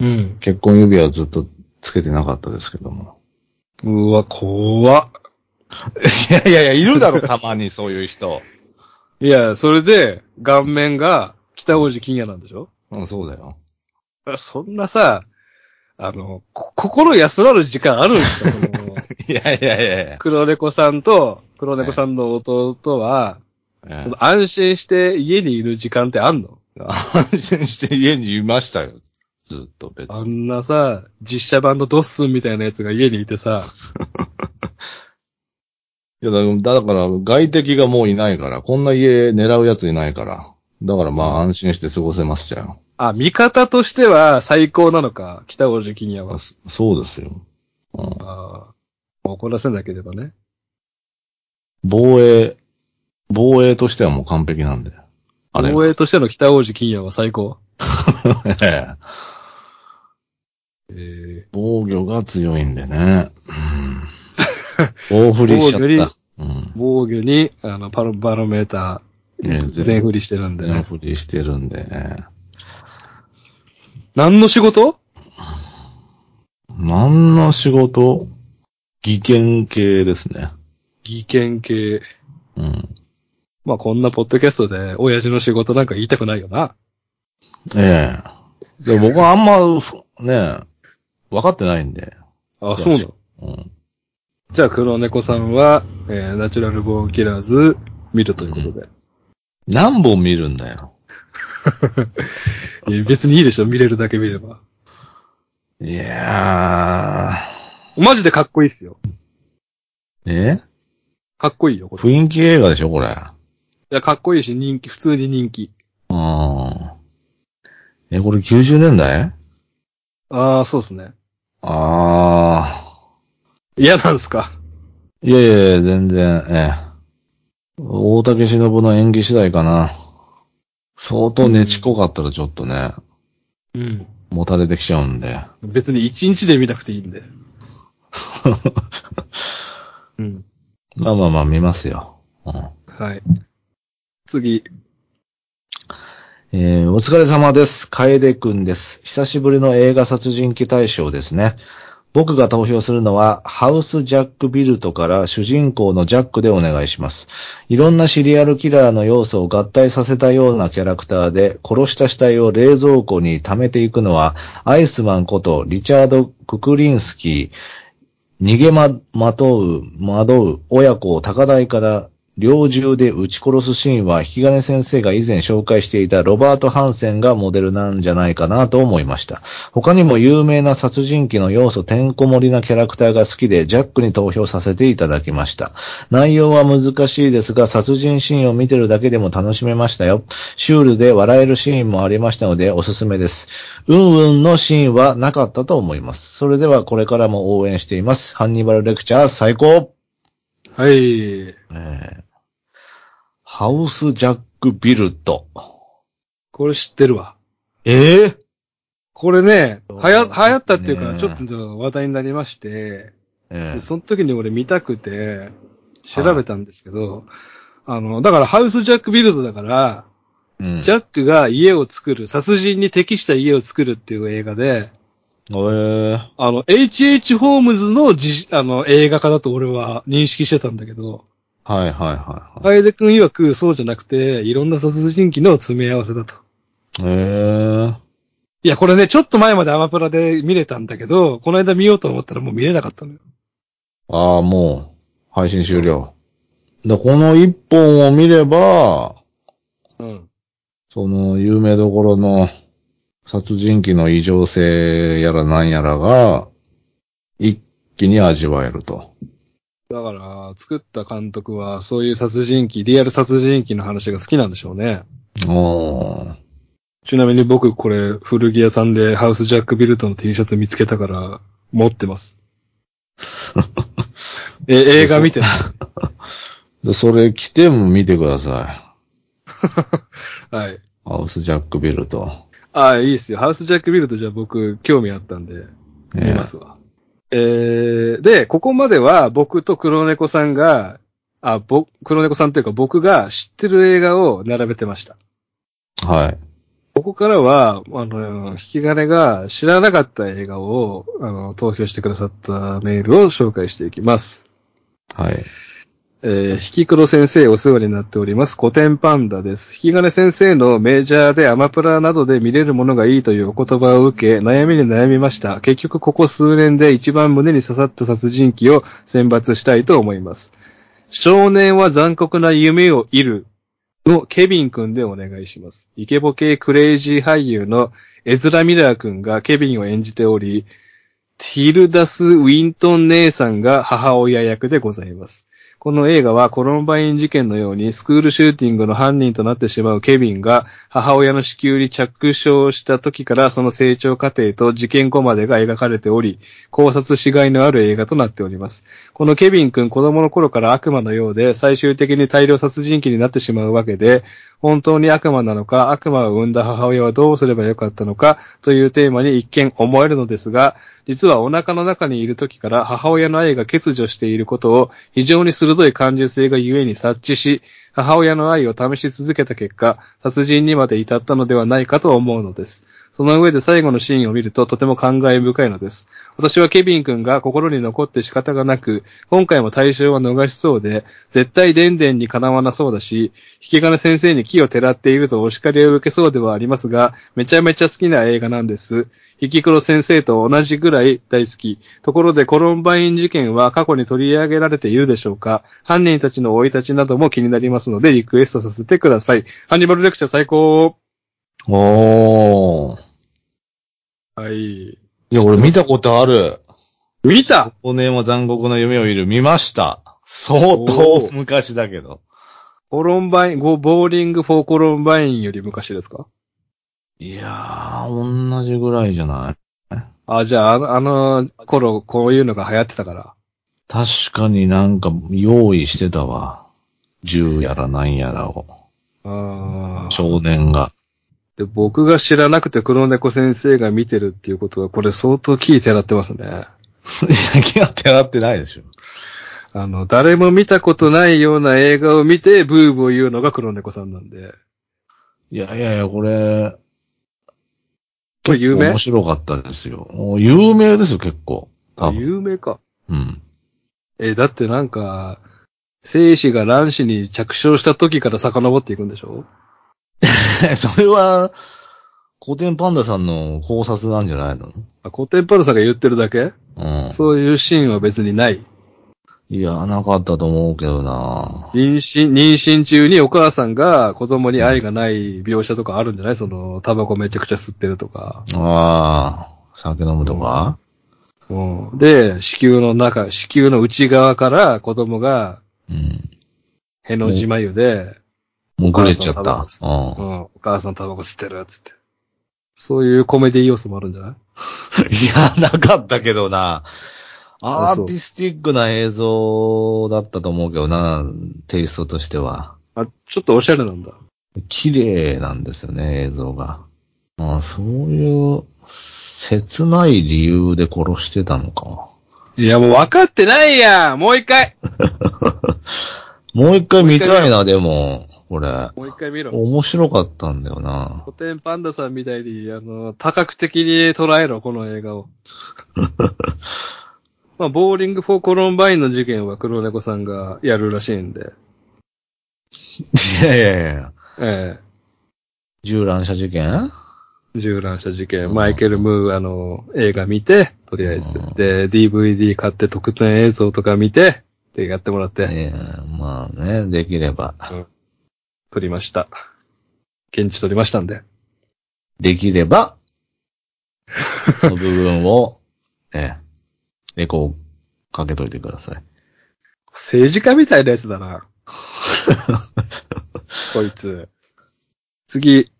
うん。結婚指輪はずっとつけてなかったですけども。うわ、怖っ。いやいやいや、いるだろ、たまにそういう人。いや、それで、顔面が北王子金也なんでしょ？うん、そうだよ。そんなさ、あの、こ心安らる時間あるんですか？いやいやいやいや。黒猫さんと、黒猫さんの弟は、えその安心して家にいる時間ってあんの？え安心して家にいましたよ。ずっと別に。あんなさ、実写版のドッスンみたいなやつが家にいてさ、いや、だだから、外敵がもういないから、こんな家狙うやついないから。だからまあ安心して過ごせましたよ。あ、味方としては最高なのか、北王子金也は。そそうですよ。うん、ああ怒らせなければね。防衛、防衛としてはもう完璧なんで。あれ。防衛としての北王子金也は最高。えええ防御が強いんでね。うん。大振りしちゃ防御にった。うん。御に、あの、パロ、バロメータねー、全振りしてるんで全ね。振りしてるんでね。何の仕事？何の仕事？技研系ですね。技研系。うん。まあこんなポッドキャストで、親父の仕事なんか言いたくないよな。ええで僕はあんま、ふね、分かってないんで。あ、そうなの？うん。じゃあ黒猫さんは、えー、ナチュラルボーンキラーズ見るということで。何本見るんだよ。いや別にいいでしょ、見れるだけ見れば。いやマジでかっこいいっすよ。ー。え？かっこいいよ、これ。い雰囲気映画でしょ、これ。や、かっこいいし、人気、普通に人気。うん。え、これ90年代？ああ、そうですね。あ嫌なんすか？ー。いやいやいや、全然、ええ。大竹しのぶの演技次第かな。相当ねちこかったらちょっとね、うん。もたれてきちゃうんで。別に一日で見なくていいんで。うん。まあまあまあ見ますよ。うんはい。次。えーお疲れ様です。楓くんです。久しぶりの映画殺人鬼大賞ですね。僕が投票するのは、ハウス・ジャック・ビルトから主人公のジャックでお願いします。いろんなシリアルキラーの要素を合体させたようなキャラクターで、殺した死体を冷蔵庫に溜めていくのは、アイスマンことリチャード・ククリンスキー、逃げま、まとう、惑う親子を高台から猟銃で撃ち殺すシーンは、引き金先生が以前紹介していたロバート・ハンセンがモデルなんじゃないかなと思いました。他にも有名な殺人鬼の要素てんこ盛りなキャラクターが好きで、ジャックに投票させていただきました。内容は難しいですが、殺人シーンを見てるだけでも楽しめましたよ。シュールで笑えるシーンもありましたので、おすすめです。うんうんのシーンはなかったと思います。それではこれからも応援しています。ハンニバルレクチャー最高はい。えーハウスジャックビルト。これ知ってるわ。ええこれね、はや、流行ったっていうか、ちょっと話題になりまして、えでその時に俺見たくて、調べたんですけど、あの、だからハウスジャックビルドだから、えうんジャックが家を作る、殺人に適した家を作るっていう映画で、ええあの、H.H. ホームズのじ、あの、映画化だと俺は認識してたんだけど、はいはいはいはい。楓くん曰くそうじゃなくて、いろんな殺人鬼の詰め合わせだと。ええいや、これね、ちょっと前までアマプラで見れたんだけど、この間見ようと思ったらもう見れなかったのよ。ああ、もう、配信終了。で、この一本を見れば、うん。その、有名どころの殺人鬼の異常性やらなんやらが、一気に味わえると。だから、作った監督は、そういう殺人鬼、リアル殺人鬼の話が好きなんでしょうね。おー。ちなみに僕、これ、古着屋さんでハウスジャックビルトの T シャツ見つけたから、持ってます。え、映画見てないで、それ着ても見てくださはい。い。ハウスジャックビルト。ああ、いいっすよ。ハウスジャックビルトじゃあ僕、興味あったんで、見ますわ。えー、で、ここまでは僕と黒猫さんが、あ、ぼ、黒猫さんというか僕が知ってる映画を並べてました。はい。ここからは、あの、引き金が知らなかった映画を、あの、投票してくださったメールを紹介していきます。はい。えー、引き黒先生お世話になっております。古典パンダです。引き金先生のメジャーでアマプラなどで見れるものがいいというお言葉を受け、悩みに悩みました。結局ここ数年で一番胸に刺さった殺人鬼を選抜したいと思います。少年は残酷な夢を得るのケビン君でお願いします。イケボ系クレイジー俳優のエズラ・ミラー君がケビンを演じており、ティルダス・ウィントン姉さんが母親役でございます。この映画はコロンバイン事件のようにスクールシューティングの犯人となってしまうケビンが母親の子宮に着床した時からその成長過程と事件後までが描かれており、考察しがいのある映画となっております。このケビン君子供の頃から悪魔のようで最終的に大量殺人鬼になってしまうわけで、本当に悪魔なのか、悪魔を生んだ母親はどうすればよかったのかというテーマに一見思えるのですが、実はお腹の中にいる時から母親の愛が欠如していることを非常に鋭い感受性が故に察知し、母親の愛を試し続けた結果、殺人にまで至ったのではないかと思うのです。その上で最後のシーンを見るととても感慨深いのです。私はケビン君が心に残って仕方がなく、今回も対象は逃しそうで、絶対デンデンにかなわなそうだし、引き金先生に木をてらっているとお叱りを受けそうではありますが、めちゃめちゃ好きな映画なんです。引き黒先生と同じぐらい大好き。ところでコロンバイン事件は過去に取り上げられているでしょうか犯人たちの生い立ちなども気になりますのでリクエストさせてください。ハンニバルレクチャー最高おー。はい。いや、俺見たことある。見た？少年は残酷な夢を見る。見ました。相当昔だけど。コロンバイン、ボーリング・フォー・コロンバインより昔ですか？いやー、同じぐらいじゃない？あ、じゃあ、あの、あの頃、こういうのが流行ってたから。確かになんか用意してたわ。銃やらなんやらを。あー少年が。で、僕が知らなくて黒猫先生が見てるっていうことは、これ相当キーてらってますね。いや、気が手洗ってないでしょ。あの、誰も見たことないような映画を見て、ブーブー言うのが黒猫さんなんで。いやいやいや、これ、これ有名？面白かったですよ。もう有名ですよ、結構。多分。有名か。うん。え、だってなんか、生死が卵子に着床した時から遡っていくんでしょ？それは、古典パンダさんの考察なんじゃないの？あ、コテンパルさんが言ってるだけ？うん。そういうシーンは別にない。いや、なかったと思うけどな妊娠、妊娠中にお母さんが子供に愛がない描写とかあるんじゃない？その、タバコめちゃくちゃ吸ってるとか。ああ、酒飲むとか、うん。で、子宮の中、子宮の内側から子供が、うん、への字眉で、もうぐれちゃった。うん。うん、お母さんタバコ吸ってる、つって。そういうコメディ要素もあるんじゃない？いや、なかったけどな。アーティスティックな映像だったと思うけどな、テイストとしては。あ、ちょっとおしゃれなんだ。綺麗なんですよね、映像が。まあ、そういう、切ない理由で殺してたのか。いや、もう分かってないやんもう一回 もう一回見たいな、でも、これ。もう一回見ろ。面白かったんだよな。古典パンダさんみたいに、あの、多角的に捉えろ、この映画を。まあ、ボーリング・フォー・コロンバインの事件は黒猫さんがやるらしいんで。いやいやいや。え銃乱射事件？え銃乱射事件、マイケル・ムーアの映画見て、とりあえず。で、DVD 買って特典映像とか見て、で、やってもらって、ええまあね、できれば。撮りました。現地撮りましたんで。できれば、その部分を、ええ、レコをかけといてください。政治家みたいなやつだな。こいつ。次。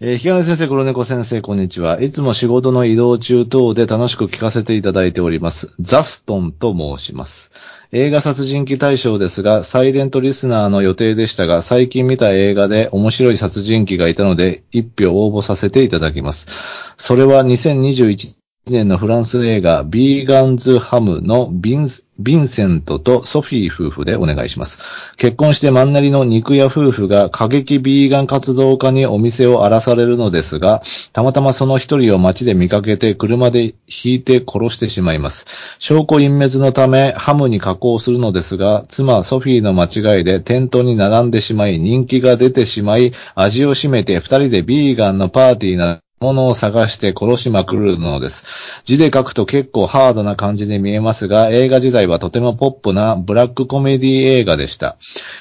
えー、ひがね先生、黒猫先生、こんにちは。いつも仕事の移動中等で楽しく聞かせていただいております。ザストンと申します。映画殺人鬼大賞ですが、サイレントリスナーの予定でしたが、最近見た映画で面白い殺人鬼がいたので、一票応募させていただきます。それは2021年のフランス映画、ビーガンズハムのビンスヴィンセントとソフィー夫婦でお願いします。結婚してマンネリの肉屋夫婦が過激ビーガン活動家にお店を荒らされるのですが、たまたまその一人を街で見かけて車で引いて殺してしまいます。証拠隠滅のためハムに加工するのですが、妻ソフィーの間違いで店頭に並んでしまい、人気が出てしまい、味を占めて二人でビーガンのパーティーなものを探して殺しまくるのです。字で書くと結構ハードな感じに見えますが、映画自体はとてもポップなブラックコメディ映画でした。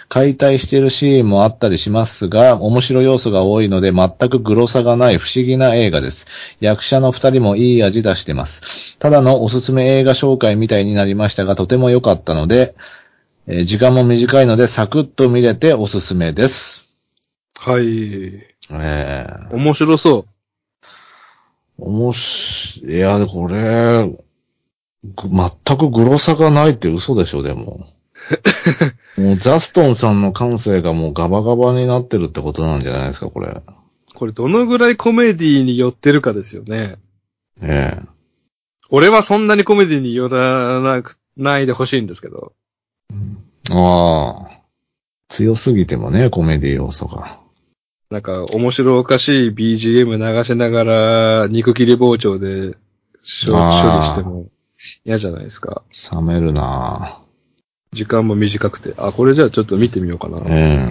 解体しているシーンもあったりしますが、面白い要素が多いので全くグロさがない不思議な映画です。役者の二人もいい味出してます。ただのおすすめ映画紹介みたいになりましたが、とても良かったので、えー時間も短いのでサクッと見れておすすめです。はい。えー、面白そう。おもし、いや、これ、ぐ全くグロさがないって嘘でしょ、でも。もうザストンさんの感性がもうガバガバになってるってことなんじゃないですか、これ。これどのぐらいコメディに寄ってるかですよね。ええ。俺はそんなにコメディに寄らなく、ないでほしいんですけど。ああ。強すぎてもね、コメディ要素が。なんか、面白おかしい BGM 流しながら、肉切り包丁で処理しても嫌じゃないですか。冷めるな時間も短くて。あ、これじゃあちょっと見てみようかな。え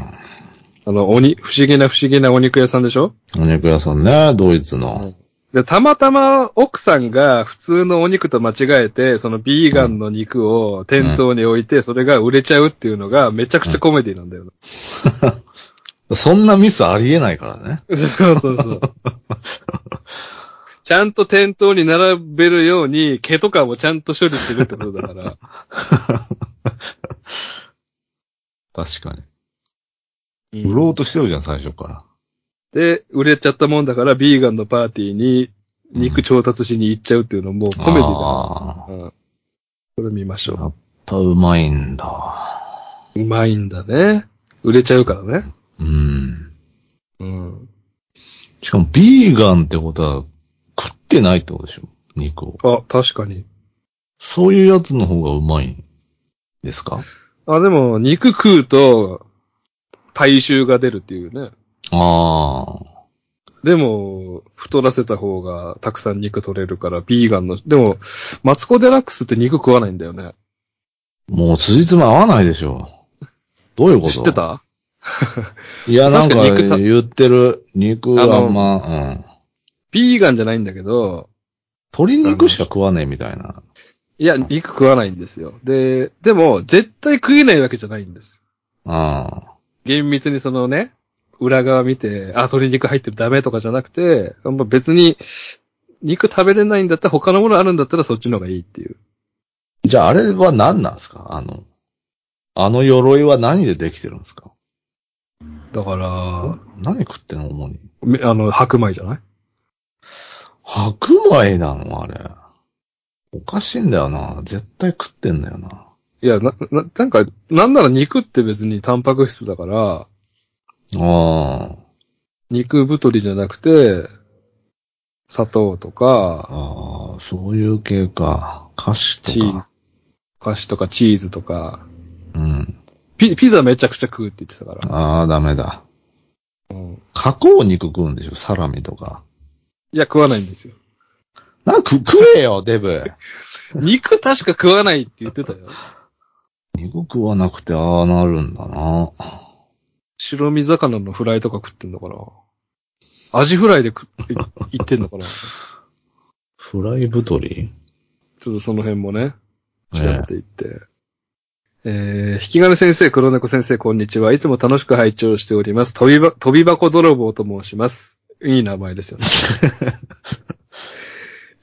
あの、おに、不思議な不思議なお肉屋さんでしょ？え。お肉屋さんね、ドイツの。で、たまたま奥さんが普通のお肉と間違えて、そのビーガンの肉を店頭に置いて、それが売れちゃうっていうのがめちゃくちゃコメディなんだよな。そんなミスありえないからね。そうそうそう。ちゃんと店頭に並べるように、毛とかもちゃんと処理してるってことだから。確かに。うん売ろうとしてるじゃん、最初から。で、売れちゃったもんだから、ビーガンのパーティーに肉調達しに行っちゃうっていうのもコメディだ。うん。これ見ましょやっぱうまいんだ。う。うまいんだね。売れちゃうからね。うん。うん。しかも、ビーガンってことは、食ってないってことでしょ？肉を。あ、確かに。そういうやつの方がうまいんですか？あ、でも、肉食うと、体臭が出るっていうね。ああ。でも、太らせた方がたくさん肉取れるから、ビーガンの、でも、マツコデラックスって肉食わないんだよね。もう辻褄合わないでしょ。どういうこと？知ってた？いや、なんか言ってる肉はあんま、うん。ビーガンじゃないんだけど、鶏肉しか食わねえみたいな。いや、肉食わないんですよ。で、でも、絶対食えないわけじゃないんです。ああ。厳密にそのね、裏側見て、あ、鶏肉入ってるダメとかじゃなくて、まあ別に、肉食べれないんだったら他のものあるんだったらそっちの方がいいっていう。じゃああれは何なんですか？あの、あの鎧は何でできてるんですか？だから、何食ってんの主に？めあの、白米じゃない？白米なのあれ。おかしいんだよな。絶対食ってんだよな。いや、な、な、なんか、なんなら肉って別にタンパク質だから、ああ。肉太りじゃなくて、砂糖とか、ああ、そういう系か。菓子とチーズか。、菓子とかチーズとか、うん。ピ、ピザめちゃくちゃ食うって言ってたから。ああ、ダメだ。うん。加工肉食うんでしょ？サラミとか。いや、食わないんですよ。なんか食えよ、デブ。肉確か食わないって言ってたよ。肉食わなくてああなるんだな。白身魚のフライとか食ってんのかなアジフライで食って、いってんのかなち フライ太り？ょっとその辺もね、調えべていって。えー、引き金先生、黒猫先生、こんにちは。いつも楽しく拝聴しております。飛びば、飛び箱泥棒と申します。いい名前ですよね。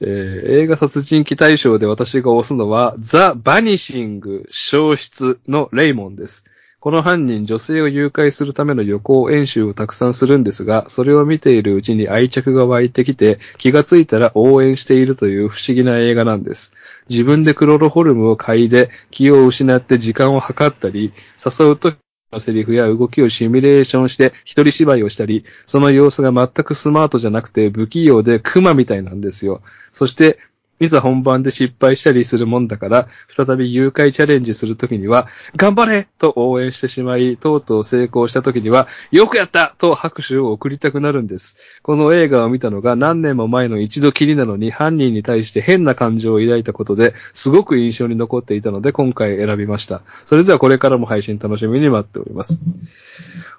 えー映画殺人鬼大賞で私が推すのは、ザ・バニシング消失のレイモンです。この犯人、女性を誘拐するための予行演習をたくさんするんですが、それを見ているうちに愛着が湧いてきて、気がついたら応援しているという不思議な映画なんです。自分でクロロホルムを嗅いで、気を失って時間を計ったり、誘うとのセリフや動きをシミュレーションして一人芝居をしたり、その様子が全くスマートじゃなくて不器用でクマみたいなんですよ。そして、いざ本番で失敗したりするもんだから、再び誘拐チャレンジするときには、頑張れと応援してしまい、とうとう成功したときには、よくやったと拍手を送りたくなるんです。この映画を見たのが何年も前の一度きりなのに、犯人に対して変な感情を抱いたことで、すごく印象に残っていたので、今回選びました。それではこれからも配信楽しみに待っております。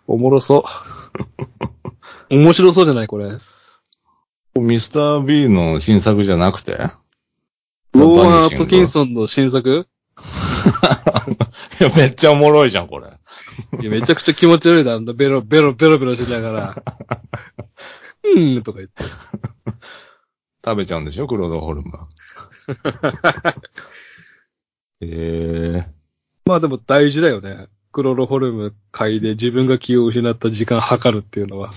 おもろそう。面白そうじゃないこれ。ミスター B の新作じゃなくて？ローマン・アトキンソンの新作？いや、めっちゃおもろいじゃん、これ。いやめちゃくちゃ気持ち悪いだろ。ベロ、ベロ、ベロベロしながら。うーん、とか言って。食べちゃうんでしょ？クロードホルムは。ええまあでも大事だよね。クロロホルム嗅いで自分が気を失った時間測るっていうのは。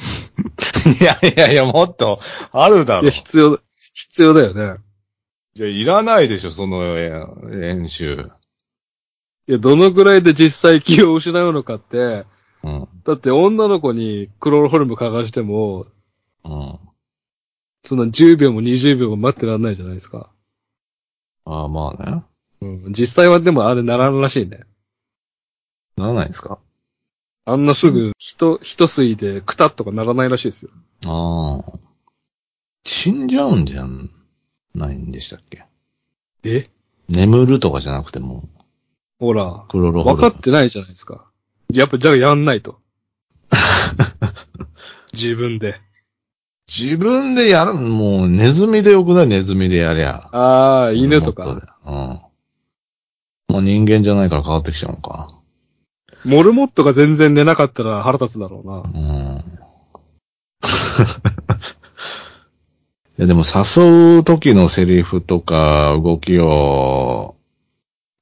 いやいやいや、もっと、あるだろいや、。必要、必要だよね。じゃいらないでしょ、そのえ練習。いや、どのぐらいで実際気を失うのかって、うん。だって女の子にクロロホルム嗅がしても、うん。そんな10秒も20秒も待ってらんないじゃないですか。ああ、まあね。うん。実際はでもあれならんらしいね。ならないんですか？あんなすぐ、人、一吸いでクタッとかならないらしいですよ。ああ。死んじゃうんじゃんないんでしたっけ？え？眠るとかじゃなくても、ほら、クロロホルム。分かってないじゃないですか。やっぱ、じゃあやんないと。自分で。自分でやる、もうネズミでよくない？ネズミでやりゃ。ああ、犬とか。もっで。うん。まあ人間じゃないから変わってきちゃうのか。モルモットが全然寝なかったら腹立つだろうな。うん。いやでも誘う時のセリフとか動きを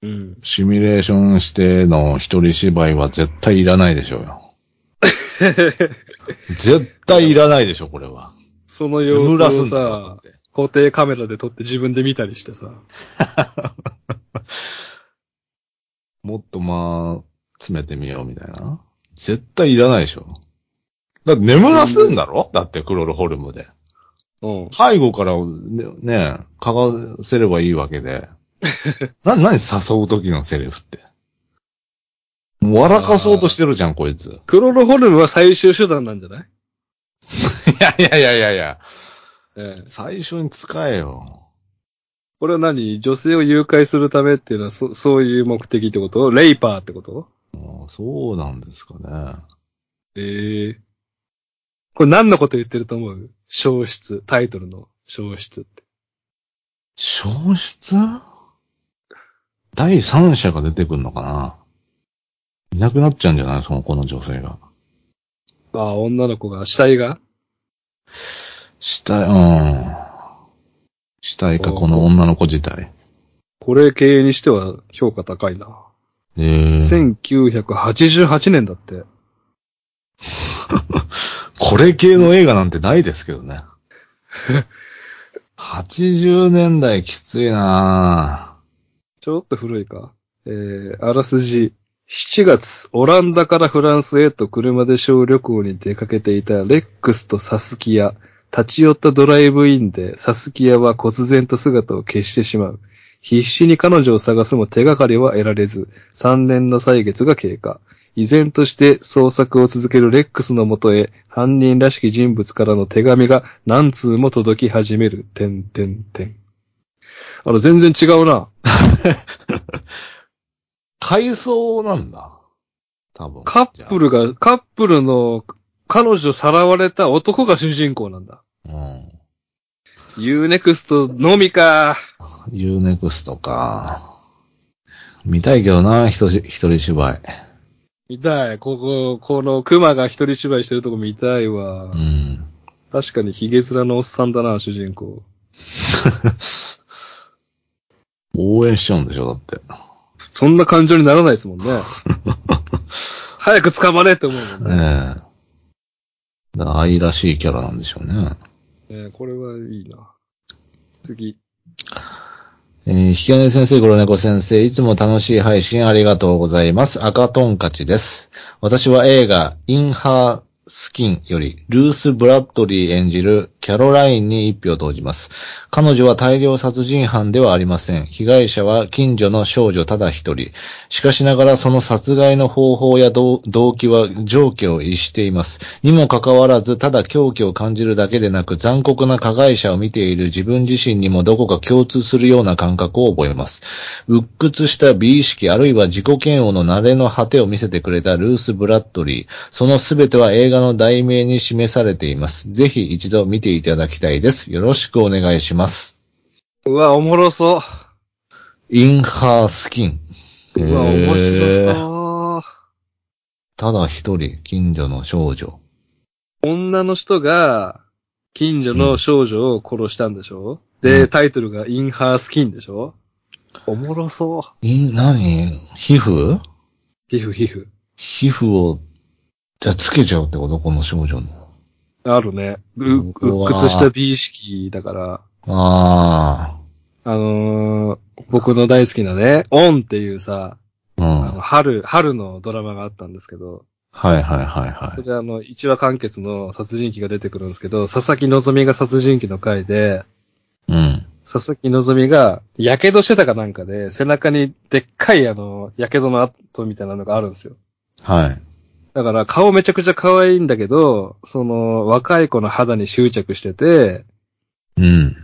うん。シミュレーションしての一人芝居は絶対いらないでしょうよ。絶対いらないでしょ、これは。その様子をさ、固定カメラで撮って自分で見たりしてさ。もっとまあ、詰めてみようみたいな。絶対いらないでしょ。だって眠らすんだろ？だってクロロホルムで。うん。背後からね、ね、かがせればいいわけで。な、何誘う時のセリフって。もう笑かそうとしてるじゃん、こいつ。いクロロホルムは最終手段なんじゃない？やいやいやいやいや。ええ。最初に使えよ。これは何？女性を誘拐するためっていうのはそ、そういう目的ってこと？レイパーってこと？ああそうなんですかね。ええこれ何のこと言ってると思う？消失。タイトルの消失って。消失？第三者が出てくるのかな？いなくなっちゃうんじゃない？そのこの女性が。ああ、女の子が、死体が？死体、うん。死体か、この女の子自体。これ系にしては評価高いな。えー、1988年だって。これ系の映画なんてないですけどね。80年代きついなちょっと古いか？えー、あらすじ。7月、オランダからフランスへと車で小旅行に出かけていたレックスとサスキヤ。立ち寄ったドライブインでサスキヤは忽然と姿を消してしまう。必死に彼女を探すも手がかりは得られず、3年の歳月が経過。依然として捜索を続けるレックスのもとへ、犯人らしき人物からの手紙が何通も届き始める。てんてんてん。あの、全然違うな。回想なんだ。多分。カップルが、カップルの彼女さらわれた男が主人公なんだ。うん。ユーネクストのみか。ユーネクストか。見たいけどな、一人一人芝居。見たい。ここ、この熊が一人芝居してるとこ見たいわう。ん。確かにヒゲ面のおっさんだな、主人公。応援しちゃうんでしょ、だって。そんな感情にならないですもんね。早く捕まれって思うもんね。ええ愛らしいキャラなんでしょうね。ねこれはいいな。次。えー、引き金先生、黒猫先生、いつも楽しい配信ありがとうございます。赤トンカチです。私は映画、インハースキンより、ルース・ブラッドリー演じるキャロラインに一票投じます。彼女は大量殺人犯ではありません。被害者は近所の少女ただ一人。しかしながらその殺害の方法や動機は常軌を逸しています。にもかかわらず、ただ狂気を感じるだけでなく、残酷な加害者を見ている自分自身にもどこか共通するような感覚を覚えます。鬱屈した美意識あるいは自己嫌悪の慣れの果てを見せてくれたルース・ブラッドリー。そのすべては映画の題名に示されています。ぜひ一度見ていただきたいです。よろしくお願いします。うわ、おもろそインハースキン。う。うわ、面白そう。ただ一人、近所の少女。女の人が、近所の少女を殺したんでしょ、で、うんタイトルがインハースキンでしょ？おもろそう。い、何？皮膚？皮膚、皮膚。皮膚を、じゃあつけちゃうってこと？この少女の。あるね。う、うわ鬱屈した美意識だから、ああのー僕の大好きなね、オンっていうさ、あ。うん。あの春、春のドラマがあったんですけど、はいはいはいはい。それあの、一話完結の殺人鬼が出てくるんですけど、佐々木希が殺人鬼の回で、うん。佐々木希が、火傷してたかなんかで、背中にでっかいあの、火傷の跡みたいなのがあるんですよ。はい。だから顔めちゃくちゃ可愛いんだけど、その、若い子の肌に執着してて、うん。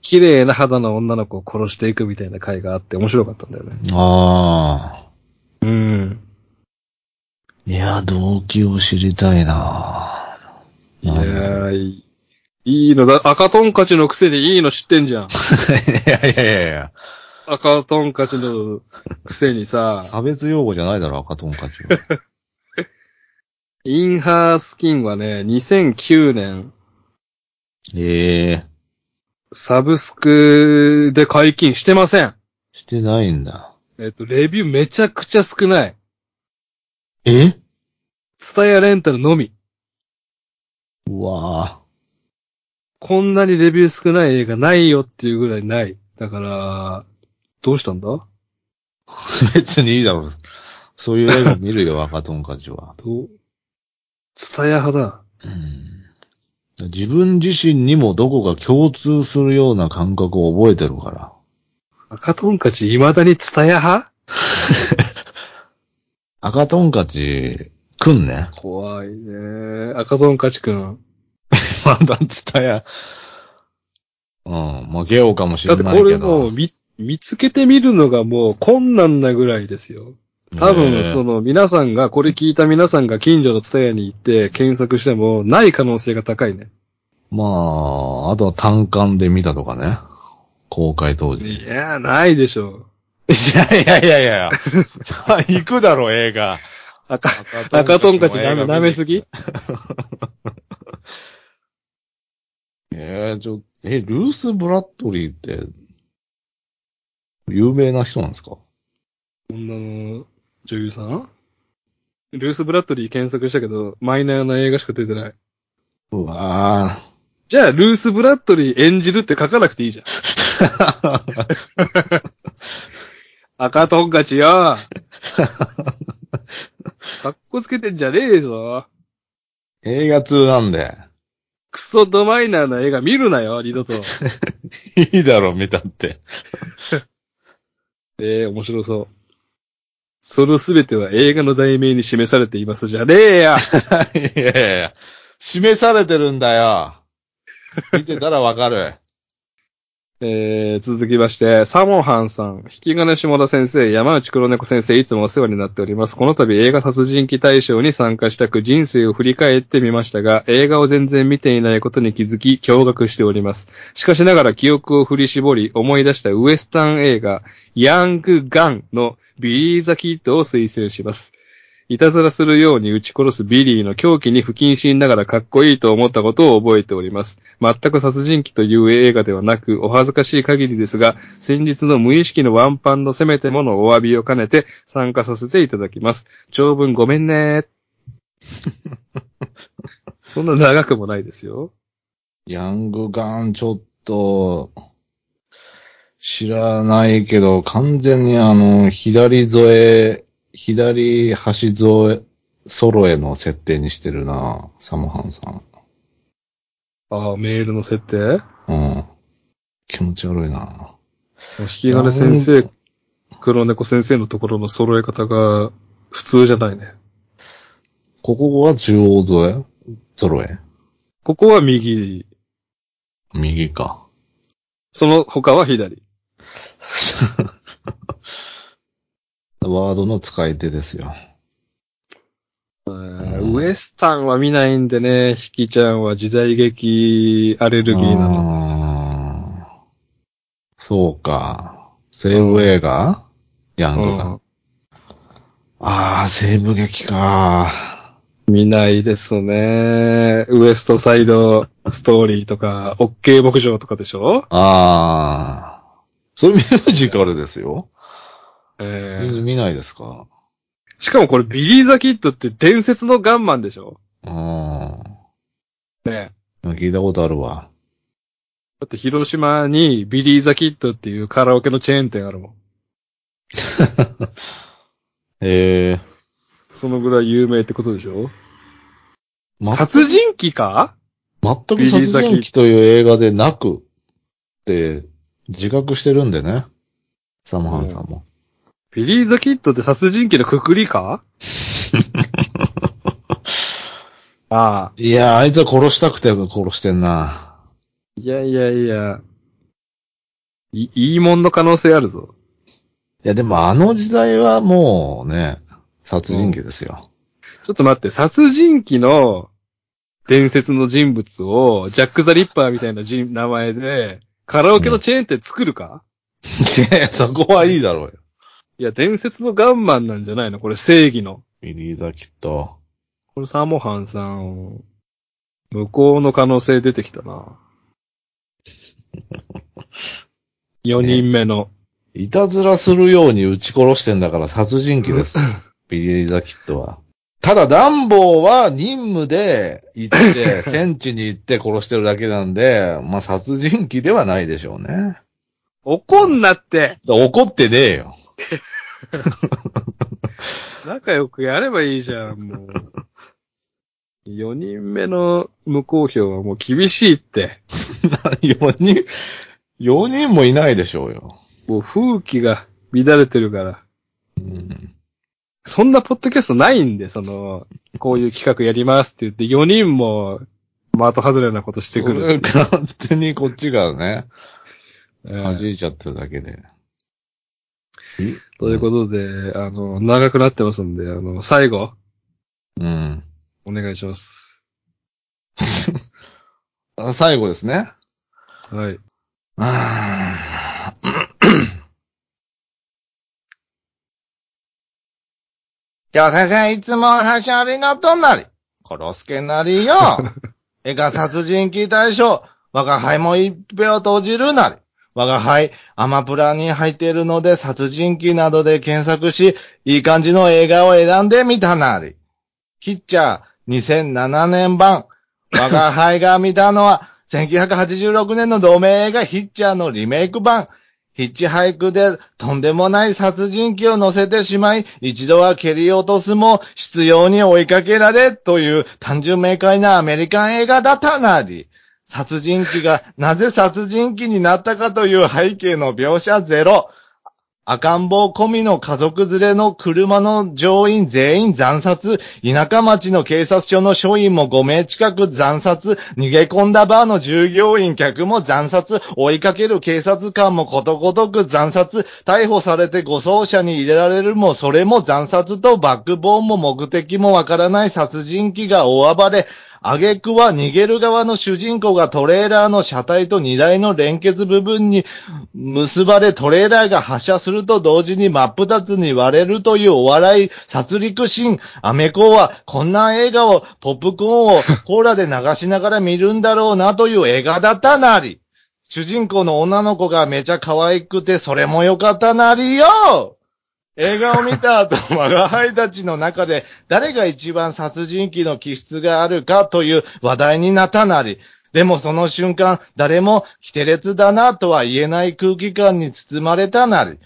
綺麗な肌の女の子を殺していくみたいな回があって面白かったんだよね。ああ。うん。いや、動機を知りたいないやー、いい。いいのだ、赤トンカチのくせにいいの知ってんじゃん。いやいやいやいや。赤トンカチのくせにさ、差別用語じゃないだろ、赤トンカチは。インハースキンはね、2009年、ええサブスクで解禁してません。してないんだ。えっと、レビューめちゃくちゃ少ない。え？スタヤレンタルのみ。うわこんなにレビュー少ない映画ないよっていうぐらいない。だから、どうしたんだ？ぁ。別にいいだろう。そういう映画見るよ、赤トンカチは。どう？スタヤ派だ。うん。自分自身にもどこか共通するような感覚を覚えてるから。赤トンカチ未だにツタヤ派？赤トンカチ、くんね。怖いね。赤トンカチくん。まだツタヤ。うん。負けようかもしだってれないけど。これもう見、見つけてみるのがもう困難なぐらいですよ。多分、その、の皆さんが、これ聞いた皆さんが近所のツタヤに行って検索してもない可能性が高いね。まあ、あとは単館で見たとかね。公開当時。いや、ないでしょう。いやいやいやいや。行くだろ、映画。赤、赤トンカチ舐め、舐めすぎ？えー、ちょ、え、ルース・ブラッドリーって、有名な人なんですか？女の女優さん？ルース・ブラッドリー検索したけど、マイナーな映画しか出てない。うわぁ。じゃあ、ルース・ブラッドリー演じるって書かなくていいじゃん。赤トンカチよ。かっこつけてんじゃねえぞ。映画通なんで。クソドマイナーな映画見るなよ、二度と。いいだろ、見たって。ええ面白そう。そのすべては映画の題名に示されていますじゃねえや。いやいやいや。示されてるんだよ。見てたらわかる。えー、続きまして、サモハンさん、引き金下田先生、山内黒猫先生、いつもお世話になっております。この度映画殺人鬼大賞に参加したく人生を振り返ってみましたが、映画を全然見ていないことに気づき、驚愕しております。しかしながら記憶を振り絞り、思い出したウエスタン映画、ヤング・ガンのビリー・ザ・キッドを推薦します。いたずらするように撃ち殺すビリーの狂気に不謹慎ながらかっこいいと思ったことを覚えております。全く殺人鬼という映画ではなく、お恥ずかしい限りですが、先日の無意識のワンパンのせめてものお詫びを兼ねて参加させていただきます。長文ごめんね そんな長くもないですよ。ヤングガンちょっと、知らないけど、完全にあの、左添え、左端添え、揃えの設定にしてるな、サモハンさん。ああ、メールの設定？うん。気持ち悪いな。引き金先生、黒猫先生のところの揃え方が普通じゃないね。ここは中央添え？揃え？ここは右、右か。その他は左。ワードの使い手ですよ。えーウエスタンは見ないんでね、ヒキちゃんは時代劇アレルギーなの。の。そうか。西部映画？ヤング・ガン。うんああ、西部劇か。見ないですね。ウエストサイドストーリーとか、オッケー牧場とかでしょ？ああ。それミュージカルですよ。えー。見見ないですか？しかもこれビリー・ザ・キッドって伝説のガンマンでしょ？あね。あ。聞いたことあるわ。だって広島にビリー・ザ・キッドっていうカラオケのチェーン店あるもん。ええそのぐらい有名ってことでしょ？ま、殺人鬼か？全く殺人鬼という映画でなくって自覚してるんでね。サモハンさんも。ビリー・ザ・キッドって殺人鬼のくくりか？ああ。いや、あいつは殺したくて殺してんな。いやいやいや。い、いいもんの可能性あるぞ。いや、でもあの時代はもうね、殺人鬼ですよ。ちょっと待って、殺人鬼の伝説の人物を、ジャック・ザ・リッパーみたいな人名前で、カラオケのチェーン店作るか、いや そこはいいだろうよ。いや、伝説のガンマンなんじゃないの？これ正義の。ビリーザきっと。これサモハンさん、向こうの可能性出てきたな。4人目の。いたずらするように撃ち殺してんだから殺人鬼ですよ。ビリーザキットは。ただ、ダンボーは任務で行って、戦地に行って殺してるだけなんで、まあ、殺人鬼ではないでしょうね。怒んなって怒ってねえよ。仲良くやればいいじゃん、もう。4人目の無効票はもう厳しいって。4人、4人もいないでしょうよ。もう風紀が乱れてるから。うん、そんなポッドキャストないんで、その、こういう企画やりますって言って4人も的外れなことしてくる。勝手にこっちがね、ええ弾いちゃってるだけで。ということで、あの、長くなってますんで、あの、最後、うん。お願いします。あ最後ですね。はい。あー今日先生いつもはしゃりなとなり。殺すけなりよ。映画殺人鬼大賞。我が輩も一票投じるなり。我が輩、アマプラに入っているので殺人鬼などで検索し、いい感じの映画を選んでみたなり。キッチャー2007年版。我が輩が見たのは、1986年の同名映画ヒッチャーのリメイク版。ヒッチハイクでとんでもない殺人鬼を乗せてしまい、一度は蹴り落とすも必要に追いかけられという単純明快なアメリカン映画だったなり。殺人鬼がなぜ殺人鬼になったかという背景の描写ゼロ。赤ん坊込みの家族連れの車の乗員全員惨殺、田舎町の警察署の署員も5名近く惨殺、逃げ込んだバーの従業員客も惨殺、追いかける警察官もことごとく惨殺、逮捕されて護送車に入れられるもそれも惨殺とバックボーンも目的もわからない殺人鬼が大暴れ、挙句は逃げる側の主人公がトレーラーの車体と荷台の連結部分に結ばれトレーラーが発車すると同時に真っ二つに割れるというお笑い殺戮シーン。アメコはこんな映画をポップコーンをコーラで流しながら見るんだろうなという映画だったなり。主人公の女の子がめちゃ可愛くてそれもよかったなりよ映画を見た後、我が輩たちの中で誰が一番殺人鬼の気質があるかという話題になったなり、でもその瞬間、誰も規定列だなとは言えない空気感に包まれたなり、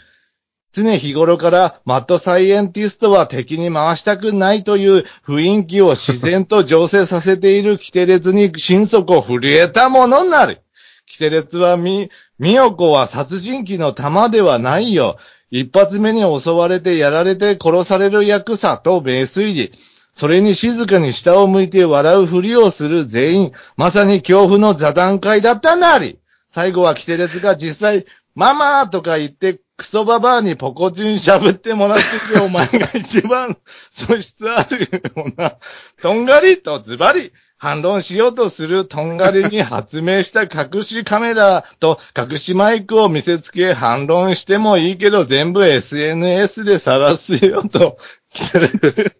常日頃からマッドサイエンティストは敵に回したくないという雰囲気を自然と醸成させている規定列に心底震えたものになる。規定列はみ、みよこは殺人鬼の玉ではないよ。一発目に襲われてやられて殺される役さと名推理。それに静かに下を向いて笑うふりをする全員。まさに恐怖の座談会だったなり。最後はキテレツが実際、ママーとか言ってクソババアにポコチンしゃぶってもらってて、お前が一番素質あるような、とんがりとズバリ反論しようとするとんがりに発明した隠しカメラと隠しマイクを見せつけ反論してもいいけど全部 SNS で晒すよと、来てる。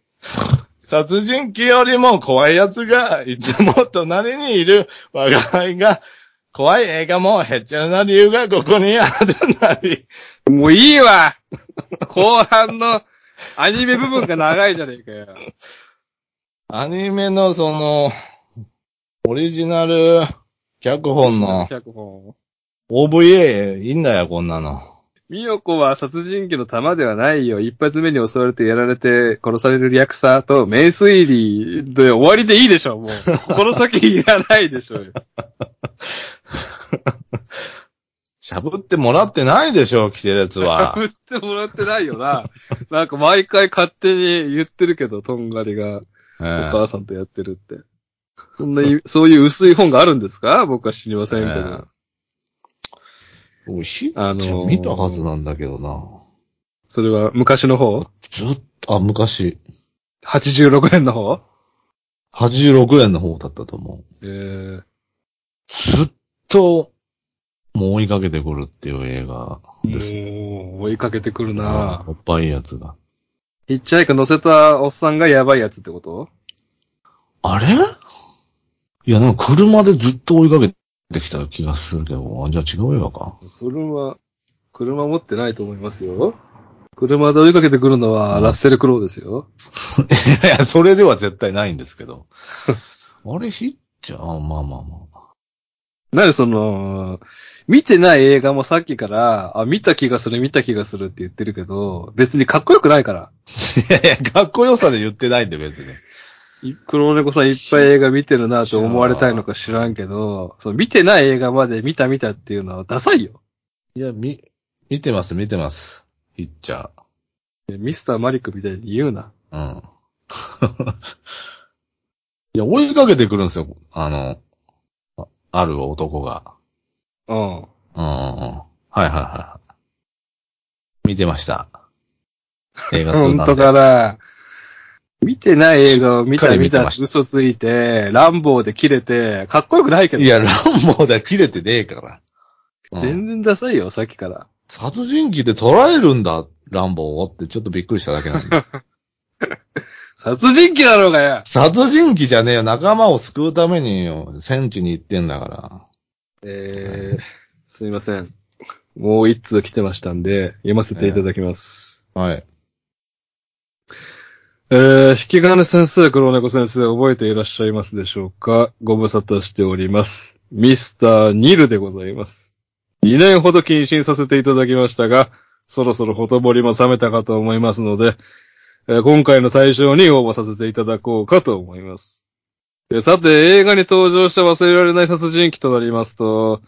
殺人鬼よりも怖い奴がいつも隣にいる我が輩が怖い映画もへっちゃらな理由がここにあるなり。もういいわ後半のアニメ部分が長いじゃねえかよ。アニメのその、オリジナル脚本の脚本。OVA いいんだよ、こんなの。みよこは殺人鬼の玉ではないよ。一発目に襲われてやられて殺される略さと名推理で終わりでいいでしょ、もう。この先いらないでしょうよ。しゃぶってもらってないでしょ、キテレツは。振ってもらってないよな。なんか毎回勝手に言ってるけど、とんがりがおええ母さんとやってるって。そんなに、そういう薄い本があるんですか？僕は知りませんけど。ええ俺、ヒあの見たはずなんだけどな。それは昔の方？ずっと、あ、昔、?86 年の方？86年の方だったと思う。えー、ずっと、もう追いかけてくるっていう映画です。追いかけてくるあなおっぱいやつが。ヒッチハイク乗せたおっさんがやばいやつってこと？あれ？いや、なんか車でずっと追いかけてきた気がするけど、あじゃあ違う映画か。車、車持ってないと思いますよ。車で追いかけてくるのはラッセル・クロウですよ。いや、それでは絶対ないんですけど。あれ、ヒッチャー、あまあまあまあ。なんでその、見てない映画もさっきから、あ、見た気がする、見た気がするって言ってるけど、別にかっこよくないから。いやいや、かっこよさで言ってないんで別に。い黒猫さんいっぱい映画見てるなと思われたいのか知らんけど、その見てない映画まで見た見たっていうのはダサいよ。いや、み、見てます、見てます。ヒッチャミスターマリックみたいに言うな。ー。うん。いや、追いかけてくるんですよ。あの、あある男が。うん。うん。はいはいはい。見てました。映画2本当なんで。かな。見てない映画を見た見た嘘ついて、ランボーで切れて、かっこよくないけど。いや、ランボーで切れてねえから。うん全然ダサいよ、さっきから。殺人鬼で捉えるんだ、ランボーをってちょっとびっくりしただけなんで。殺人鬼だろうがよ殺人鬼じゃねえよ。仲間を救うためによ。戦地に行ってんだから。えー、すいません。もう一通来てましたんで、読ませていただきます。はい。えー、引き金先生、黒猫先生、覚えていらっしゃいますでしょうか？ご無沙汰しております。ミスター・ニルでございます。2年ほど謹慎させていただきましたが、そろそろほとぼりも冷めたかと思いますので、えー今回の対象に応募させていただこうかと思います。えーさて、映画に登場した忘れられない殺人鬼となりますと、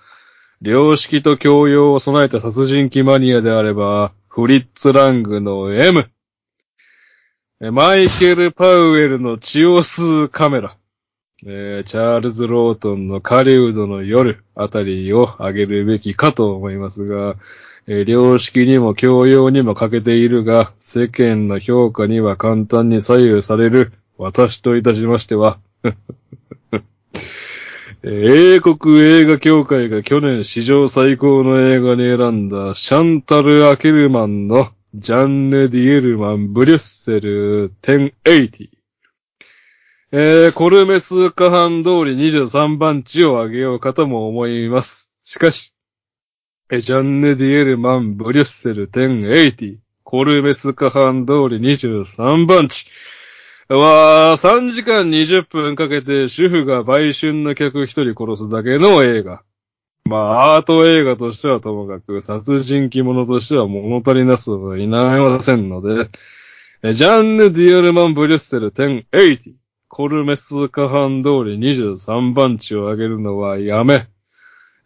良識と教養を備えた殺人鬼マニアであれば、フリッツ・ラングの M、マイケル・パウエルの血を吸うカメラ、えーチャールズ・ロートンの狩人の夜あたりを挙げるべきかと思いますが、えー良識にも教養にも欠けているが、世間の評価には簡単に左右される私といたしましては、英国映画協会が去年史上最高の映画に選んだシャンタル・アケルマンのジャンネ・ディエルマン・ブリュッセル1080。えー、コルメスカハン通り23番地を挙げようかとも思います。しかし、えジャンネ・ディエルマン・ブリュッセル1080。コルメスカハン通り23番地。わー、3時間20分かけて主婦が売春の客一人殺すだけの映画。まあ、アート映画としてはともかく、殺人鬼物としては物足りなすはいないませんので、ジャンヌ・ディアルマン・ブリュッセル1080、コルメス・カハン通り23番地を挙げるのはやめ。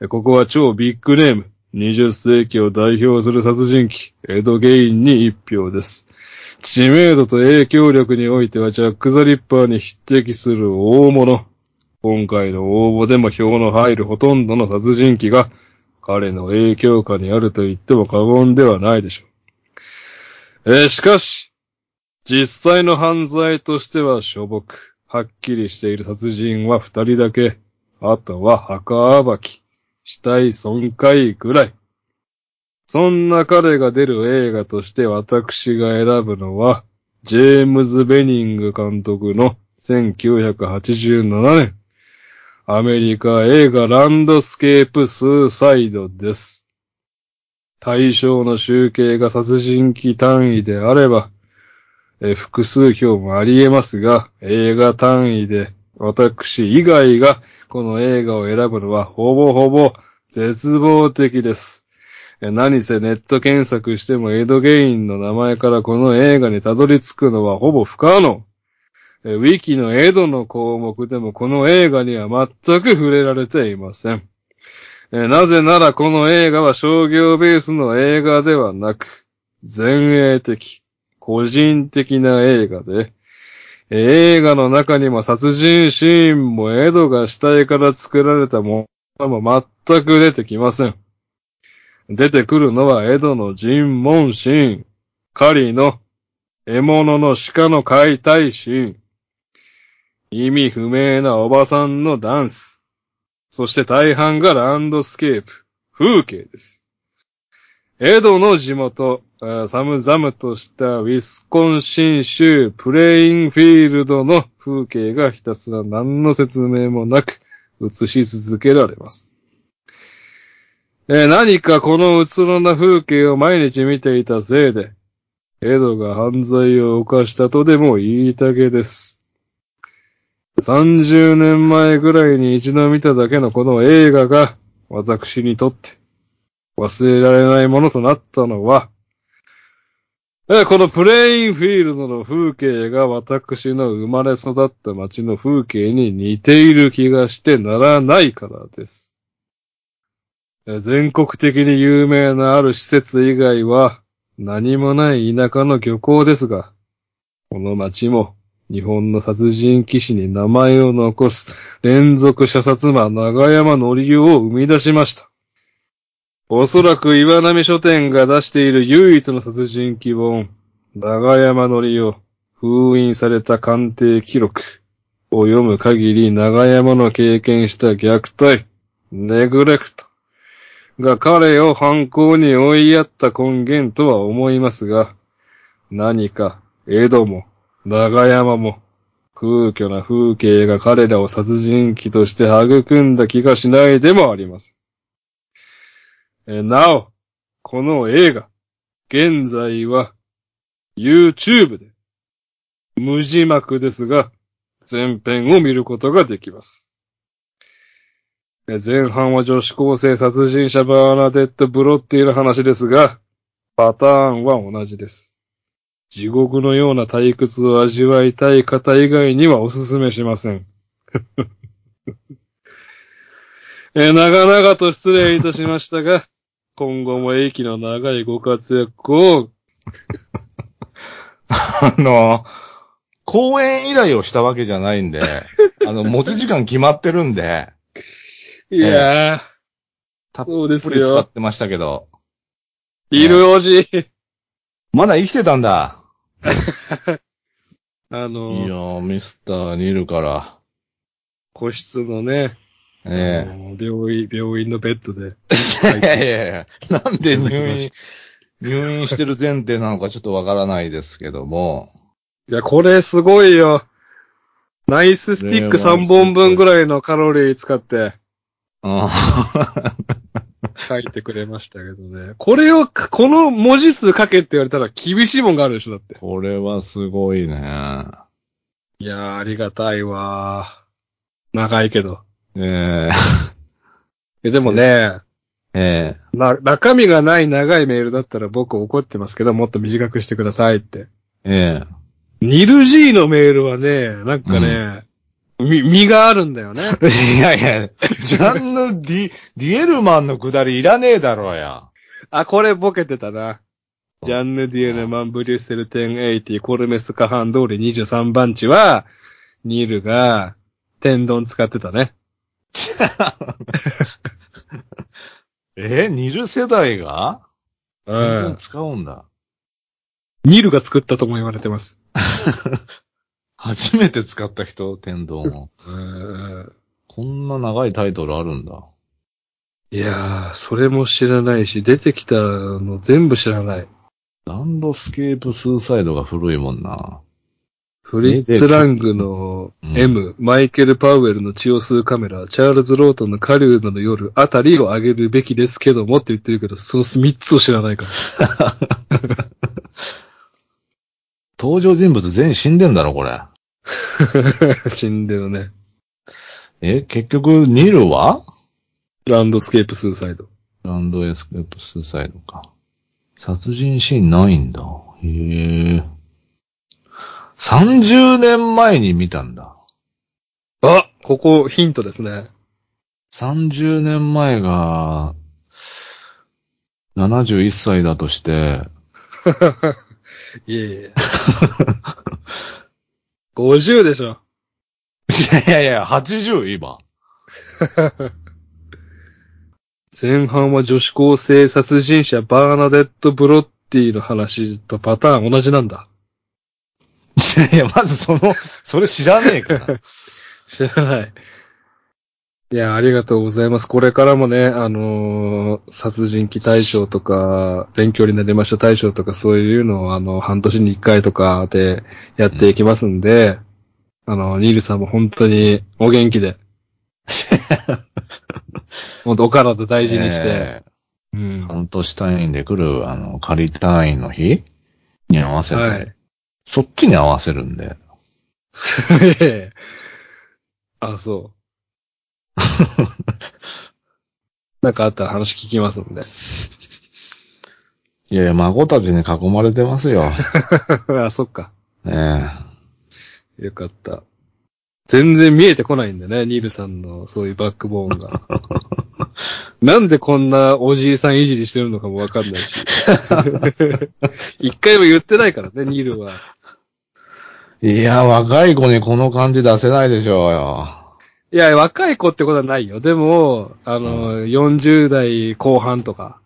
ここは超ビッグネーム、20世紀を代表する殺人鬼、エド・ゲインに一票です。知名度と影響力においてはジャック・ザ・リッパーに匹敵する大物。今回の応募でも票の入るほとんどの殺人鬼が彼の影響下にあると言っても過言ではないでしょう。えーしかし、実際の犯罪としてはしょぼく、はっきりしている殺人は二人だけ、あとは墓暴き、死体損壊くらい。そんな彼が出る映画として私が選ぶのは、ジェームズ・ベニング監督の1987年、アメリカ映画ランドスケープ・スーサイドです。対象の集計が殺人鬼単位であれば、え複数票もあり得ますが、映画単位で私以外がこの映画を選ぶのはほぼほぼ絶望的です。何せネット検索してもエド・ゲインの名前からこの映画にたどり着くのはほぼ不可能。ウィキのエドの項目でもこの映画には全く触れられていません。なぜならこの映画は商業ベースの映画ではなく、前衛的、個人的な映画で、映画の中にも殺人シーンもエドが死体から作られたものも全く出てきません。出てくるのはエドの尋問シーン、狩りの獲物の鹿の解体シーン、意味不明なおばさんのダンス、そして大半がランドスケープ、風景です。エドの地元、あ寒々としたウィスコンシン州プレインフィールドの風景がひたすら何の説明もなく映し続けられます。え何かこのうつろな風景を毎日見ていたせいで、エドが犯罪を犯したとでも言いたげです。30年前ぐらいに一度見ただけのこの映画が、私にとって忘れられないものとなったのは、このプレインフィールドの風景が私の生まれ育った街の風景に似ている気がしてならないからです。全国的に有名なある施設以外は何もない田舎の漁港ですが、この町も日本の殺人騎士に名前を残す連続射殺魔長山のりを生み出しました。おそらく岩波書店が出している唯一の殺人鬼本、長山のりを封印された鑑定記録を読む限り長山の経験した虐待、ネグレクトが彼を犯行に追いやった根源とは思いますが、何か江戸も長山も、空虚な風景が彼らを殺人鬼として育んだ気がしないでもあります。えなお、この映画、現在は、YouTube で、無字幕ですが、全編を見ることができます。前半は女子高生殺人者バーナデット・ブロッティの話ですが、パターンは同じです。地獄のような退屈を味わいたい方以外にはお勧めしません。えー長々と失礼いたしましたが、今後も駅の長いご活躍を、あの、公演依頼をしたわけじゃないんで、あの、持ち時間決まってるんで、いやー、たっぷり使っよ。てましたけど、いるおじ。まだ生きてたんだ。あのいやー、ミスター・ニルから、個室のね、えあの病院、病院のベッドで。え いやいやいや、なんで入院、入院してる前提なのかちょっとわからないですけども、いや、これすごいよ。ナイススティック3本分ぐらいのカロリー使ってうん書いてくれましたけどね。これを、この文字数書けって言われたら厳しいもんがあるでしょ、だって。これはすごいね。いやー、ありがたいわー。長いけど。ええでもね、ええな、中身がない長いメールだったら僕怒ってますけど、もっと短くしてくださいって。ええニル G のメールはね、なんかね、み、身があるんだよね。いやいや、ジャンヌ・ディ、ディエルマンのくだりいらねえだろうや。あ、これボケてたな。ジャンヌ・ディエルマン・ブリュッセル1080コルメス・カハン通り23番地は、ニルが天丼使ってたね。えニル世代が？うん。使うんだ。ニルが作ったとも言われてます。初めて使った人、天丼を。うん。こんな長いタイトルあるんだ。いやー、それも知らないし、出てきたの全部知らない。ランドスケープスーサイドが古いもんな。フリッツ・ラングのうん M、マイケル・パウエルの血を吸うカメラ、チャールズ・ロートンの狩人の夜あたりを挙げるべきですけどもって言ってるけど、その3つを知らないから。登場人物全員死んでんだろ、これ。死んでるね。え、結局、ニルは？ランドスケープ・スーサイド。ランドエスケープスーサイドか。殺人シーンないんだ。へえ。30年前に見たんだ。あここヒントですね。30年前が、71歳だとして、いえいえ。50でしょ。いやいやいや、80今。前半は女子高生殺人者バーナデット・ブロッティの話とパターン同じなんだ。いや、まずその、それ知らねえから。知らない。いや、ありがとうございます。これからもね、あのー殺人鬼大賞とか、勉強になりました大賞とか、そういうのを、あの、半年に一回とかでやっていきますんで、あの、ニールさんも本当にお元気で、本当お体大事にして、えうんー。半年単位で来る、あの、仮単位の日？に合わせて、はい。そっちに合わせるんで。あ、そう。なんかあったら話聞きますんで。いやいや、孫たちに囲まれてますよ。あ、そっか。ねよかった。全然見えてこないんだね、ニールさんのそういうバックボーンが。なんでこんなおじいさんいじりしてるのかもわかんないし。一回も言ってないからね、ニールは。え。いや、若い子にこの感じ出せないでしょうよ。いや、若い子ってことはないよ。でも、あの、40代後半とか、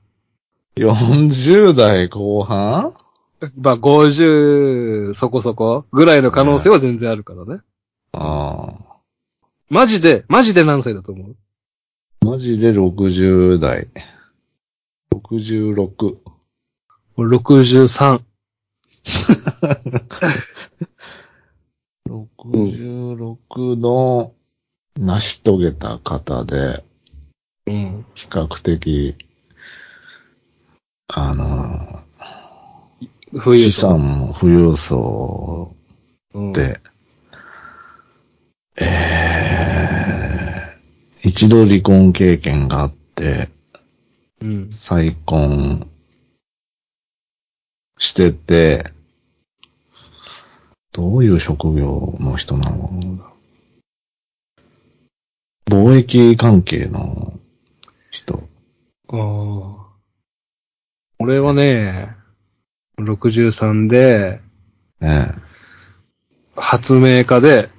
40代後半？まあ50そこそこぐらいの可能性は全然あるからね。ああ。マジで、マジで何歳だと思う？マジで60代。66。俺63。66の成し遂げた方で、うん。比較的、あの、資冬と産も富裕層うんで、えー、一度離婚経験があって、うん。再婚してて、どういう職業の人なの貿易関係の人。ああ。俺はね、63で、ね発明家で、え。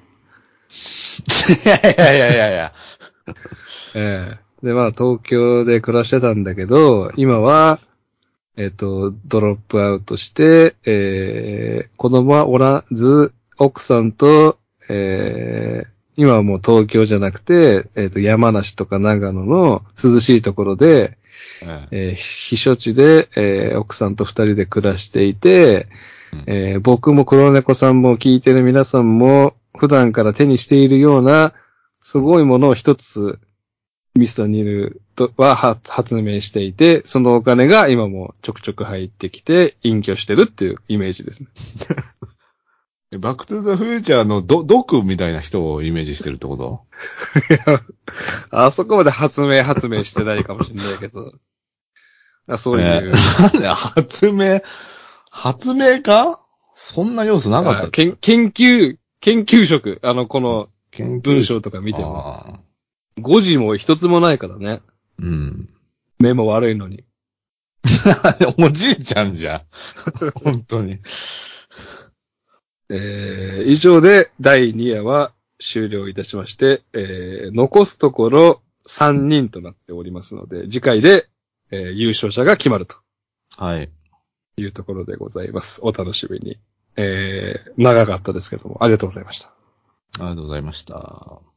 いやいやいやいや。ええで、まあ、東京で暮らしてたんだけど、今は、えっ、と、ドロップアウトして、えー、子供はおらず、奥さんと、えー、今はもう東京じゃなくて、えっ、と、山梨とか長野の涼しいところで、ええー避暑地で、えー奥さんと二人で暮らしていて、うんえー僕も黒猫さんも聞いてる皆さんも普段から手にしているようなすごいものを一つミスターニルとはは発明していて、そのお金が今もちょくちょく入ってきて隠居してるっていうイメージですね。バックトゥザフューチャーのド、ドクみたいな人をイメージしてるってこと？あそこまで発明発明してないかもしれないけど。あそういう。なんで発明、発明家？そんな要素なかったっけ？研研究、研究職。あの、この文章とか見ても。あー5時も一つもないからね。うん。目も悪いのに。おじいちゃんじゃん。本当に。えー、以上で第2夜は終了いたしまして、えー、残すところ3人となっておりますので、次回で、えー優勝者が決まるとはい。いうところでございます。お楽しみに。えー、長かったですけども、ありがとうございました。ありがとうございました。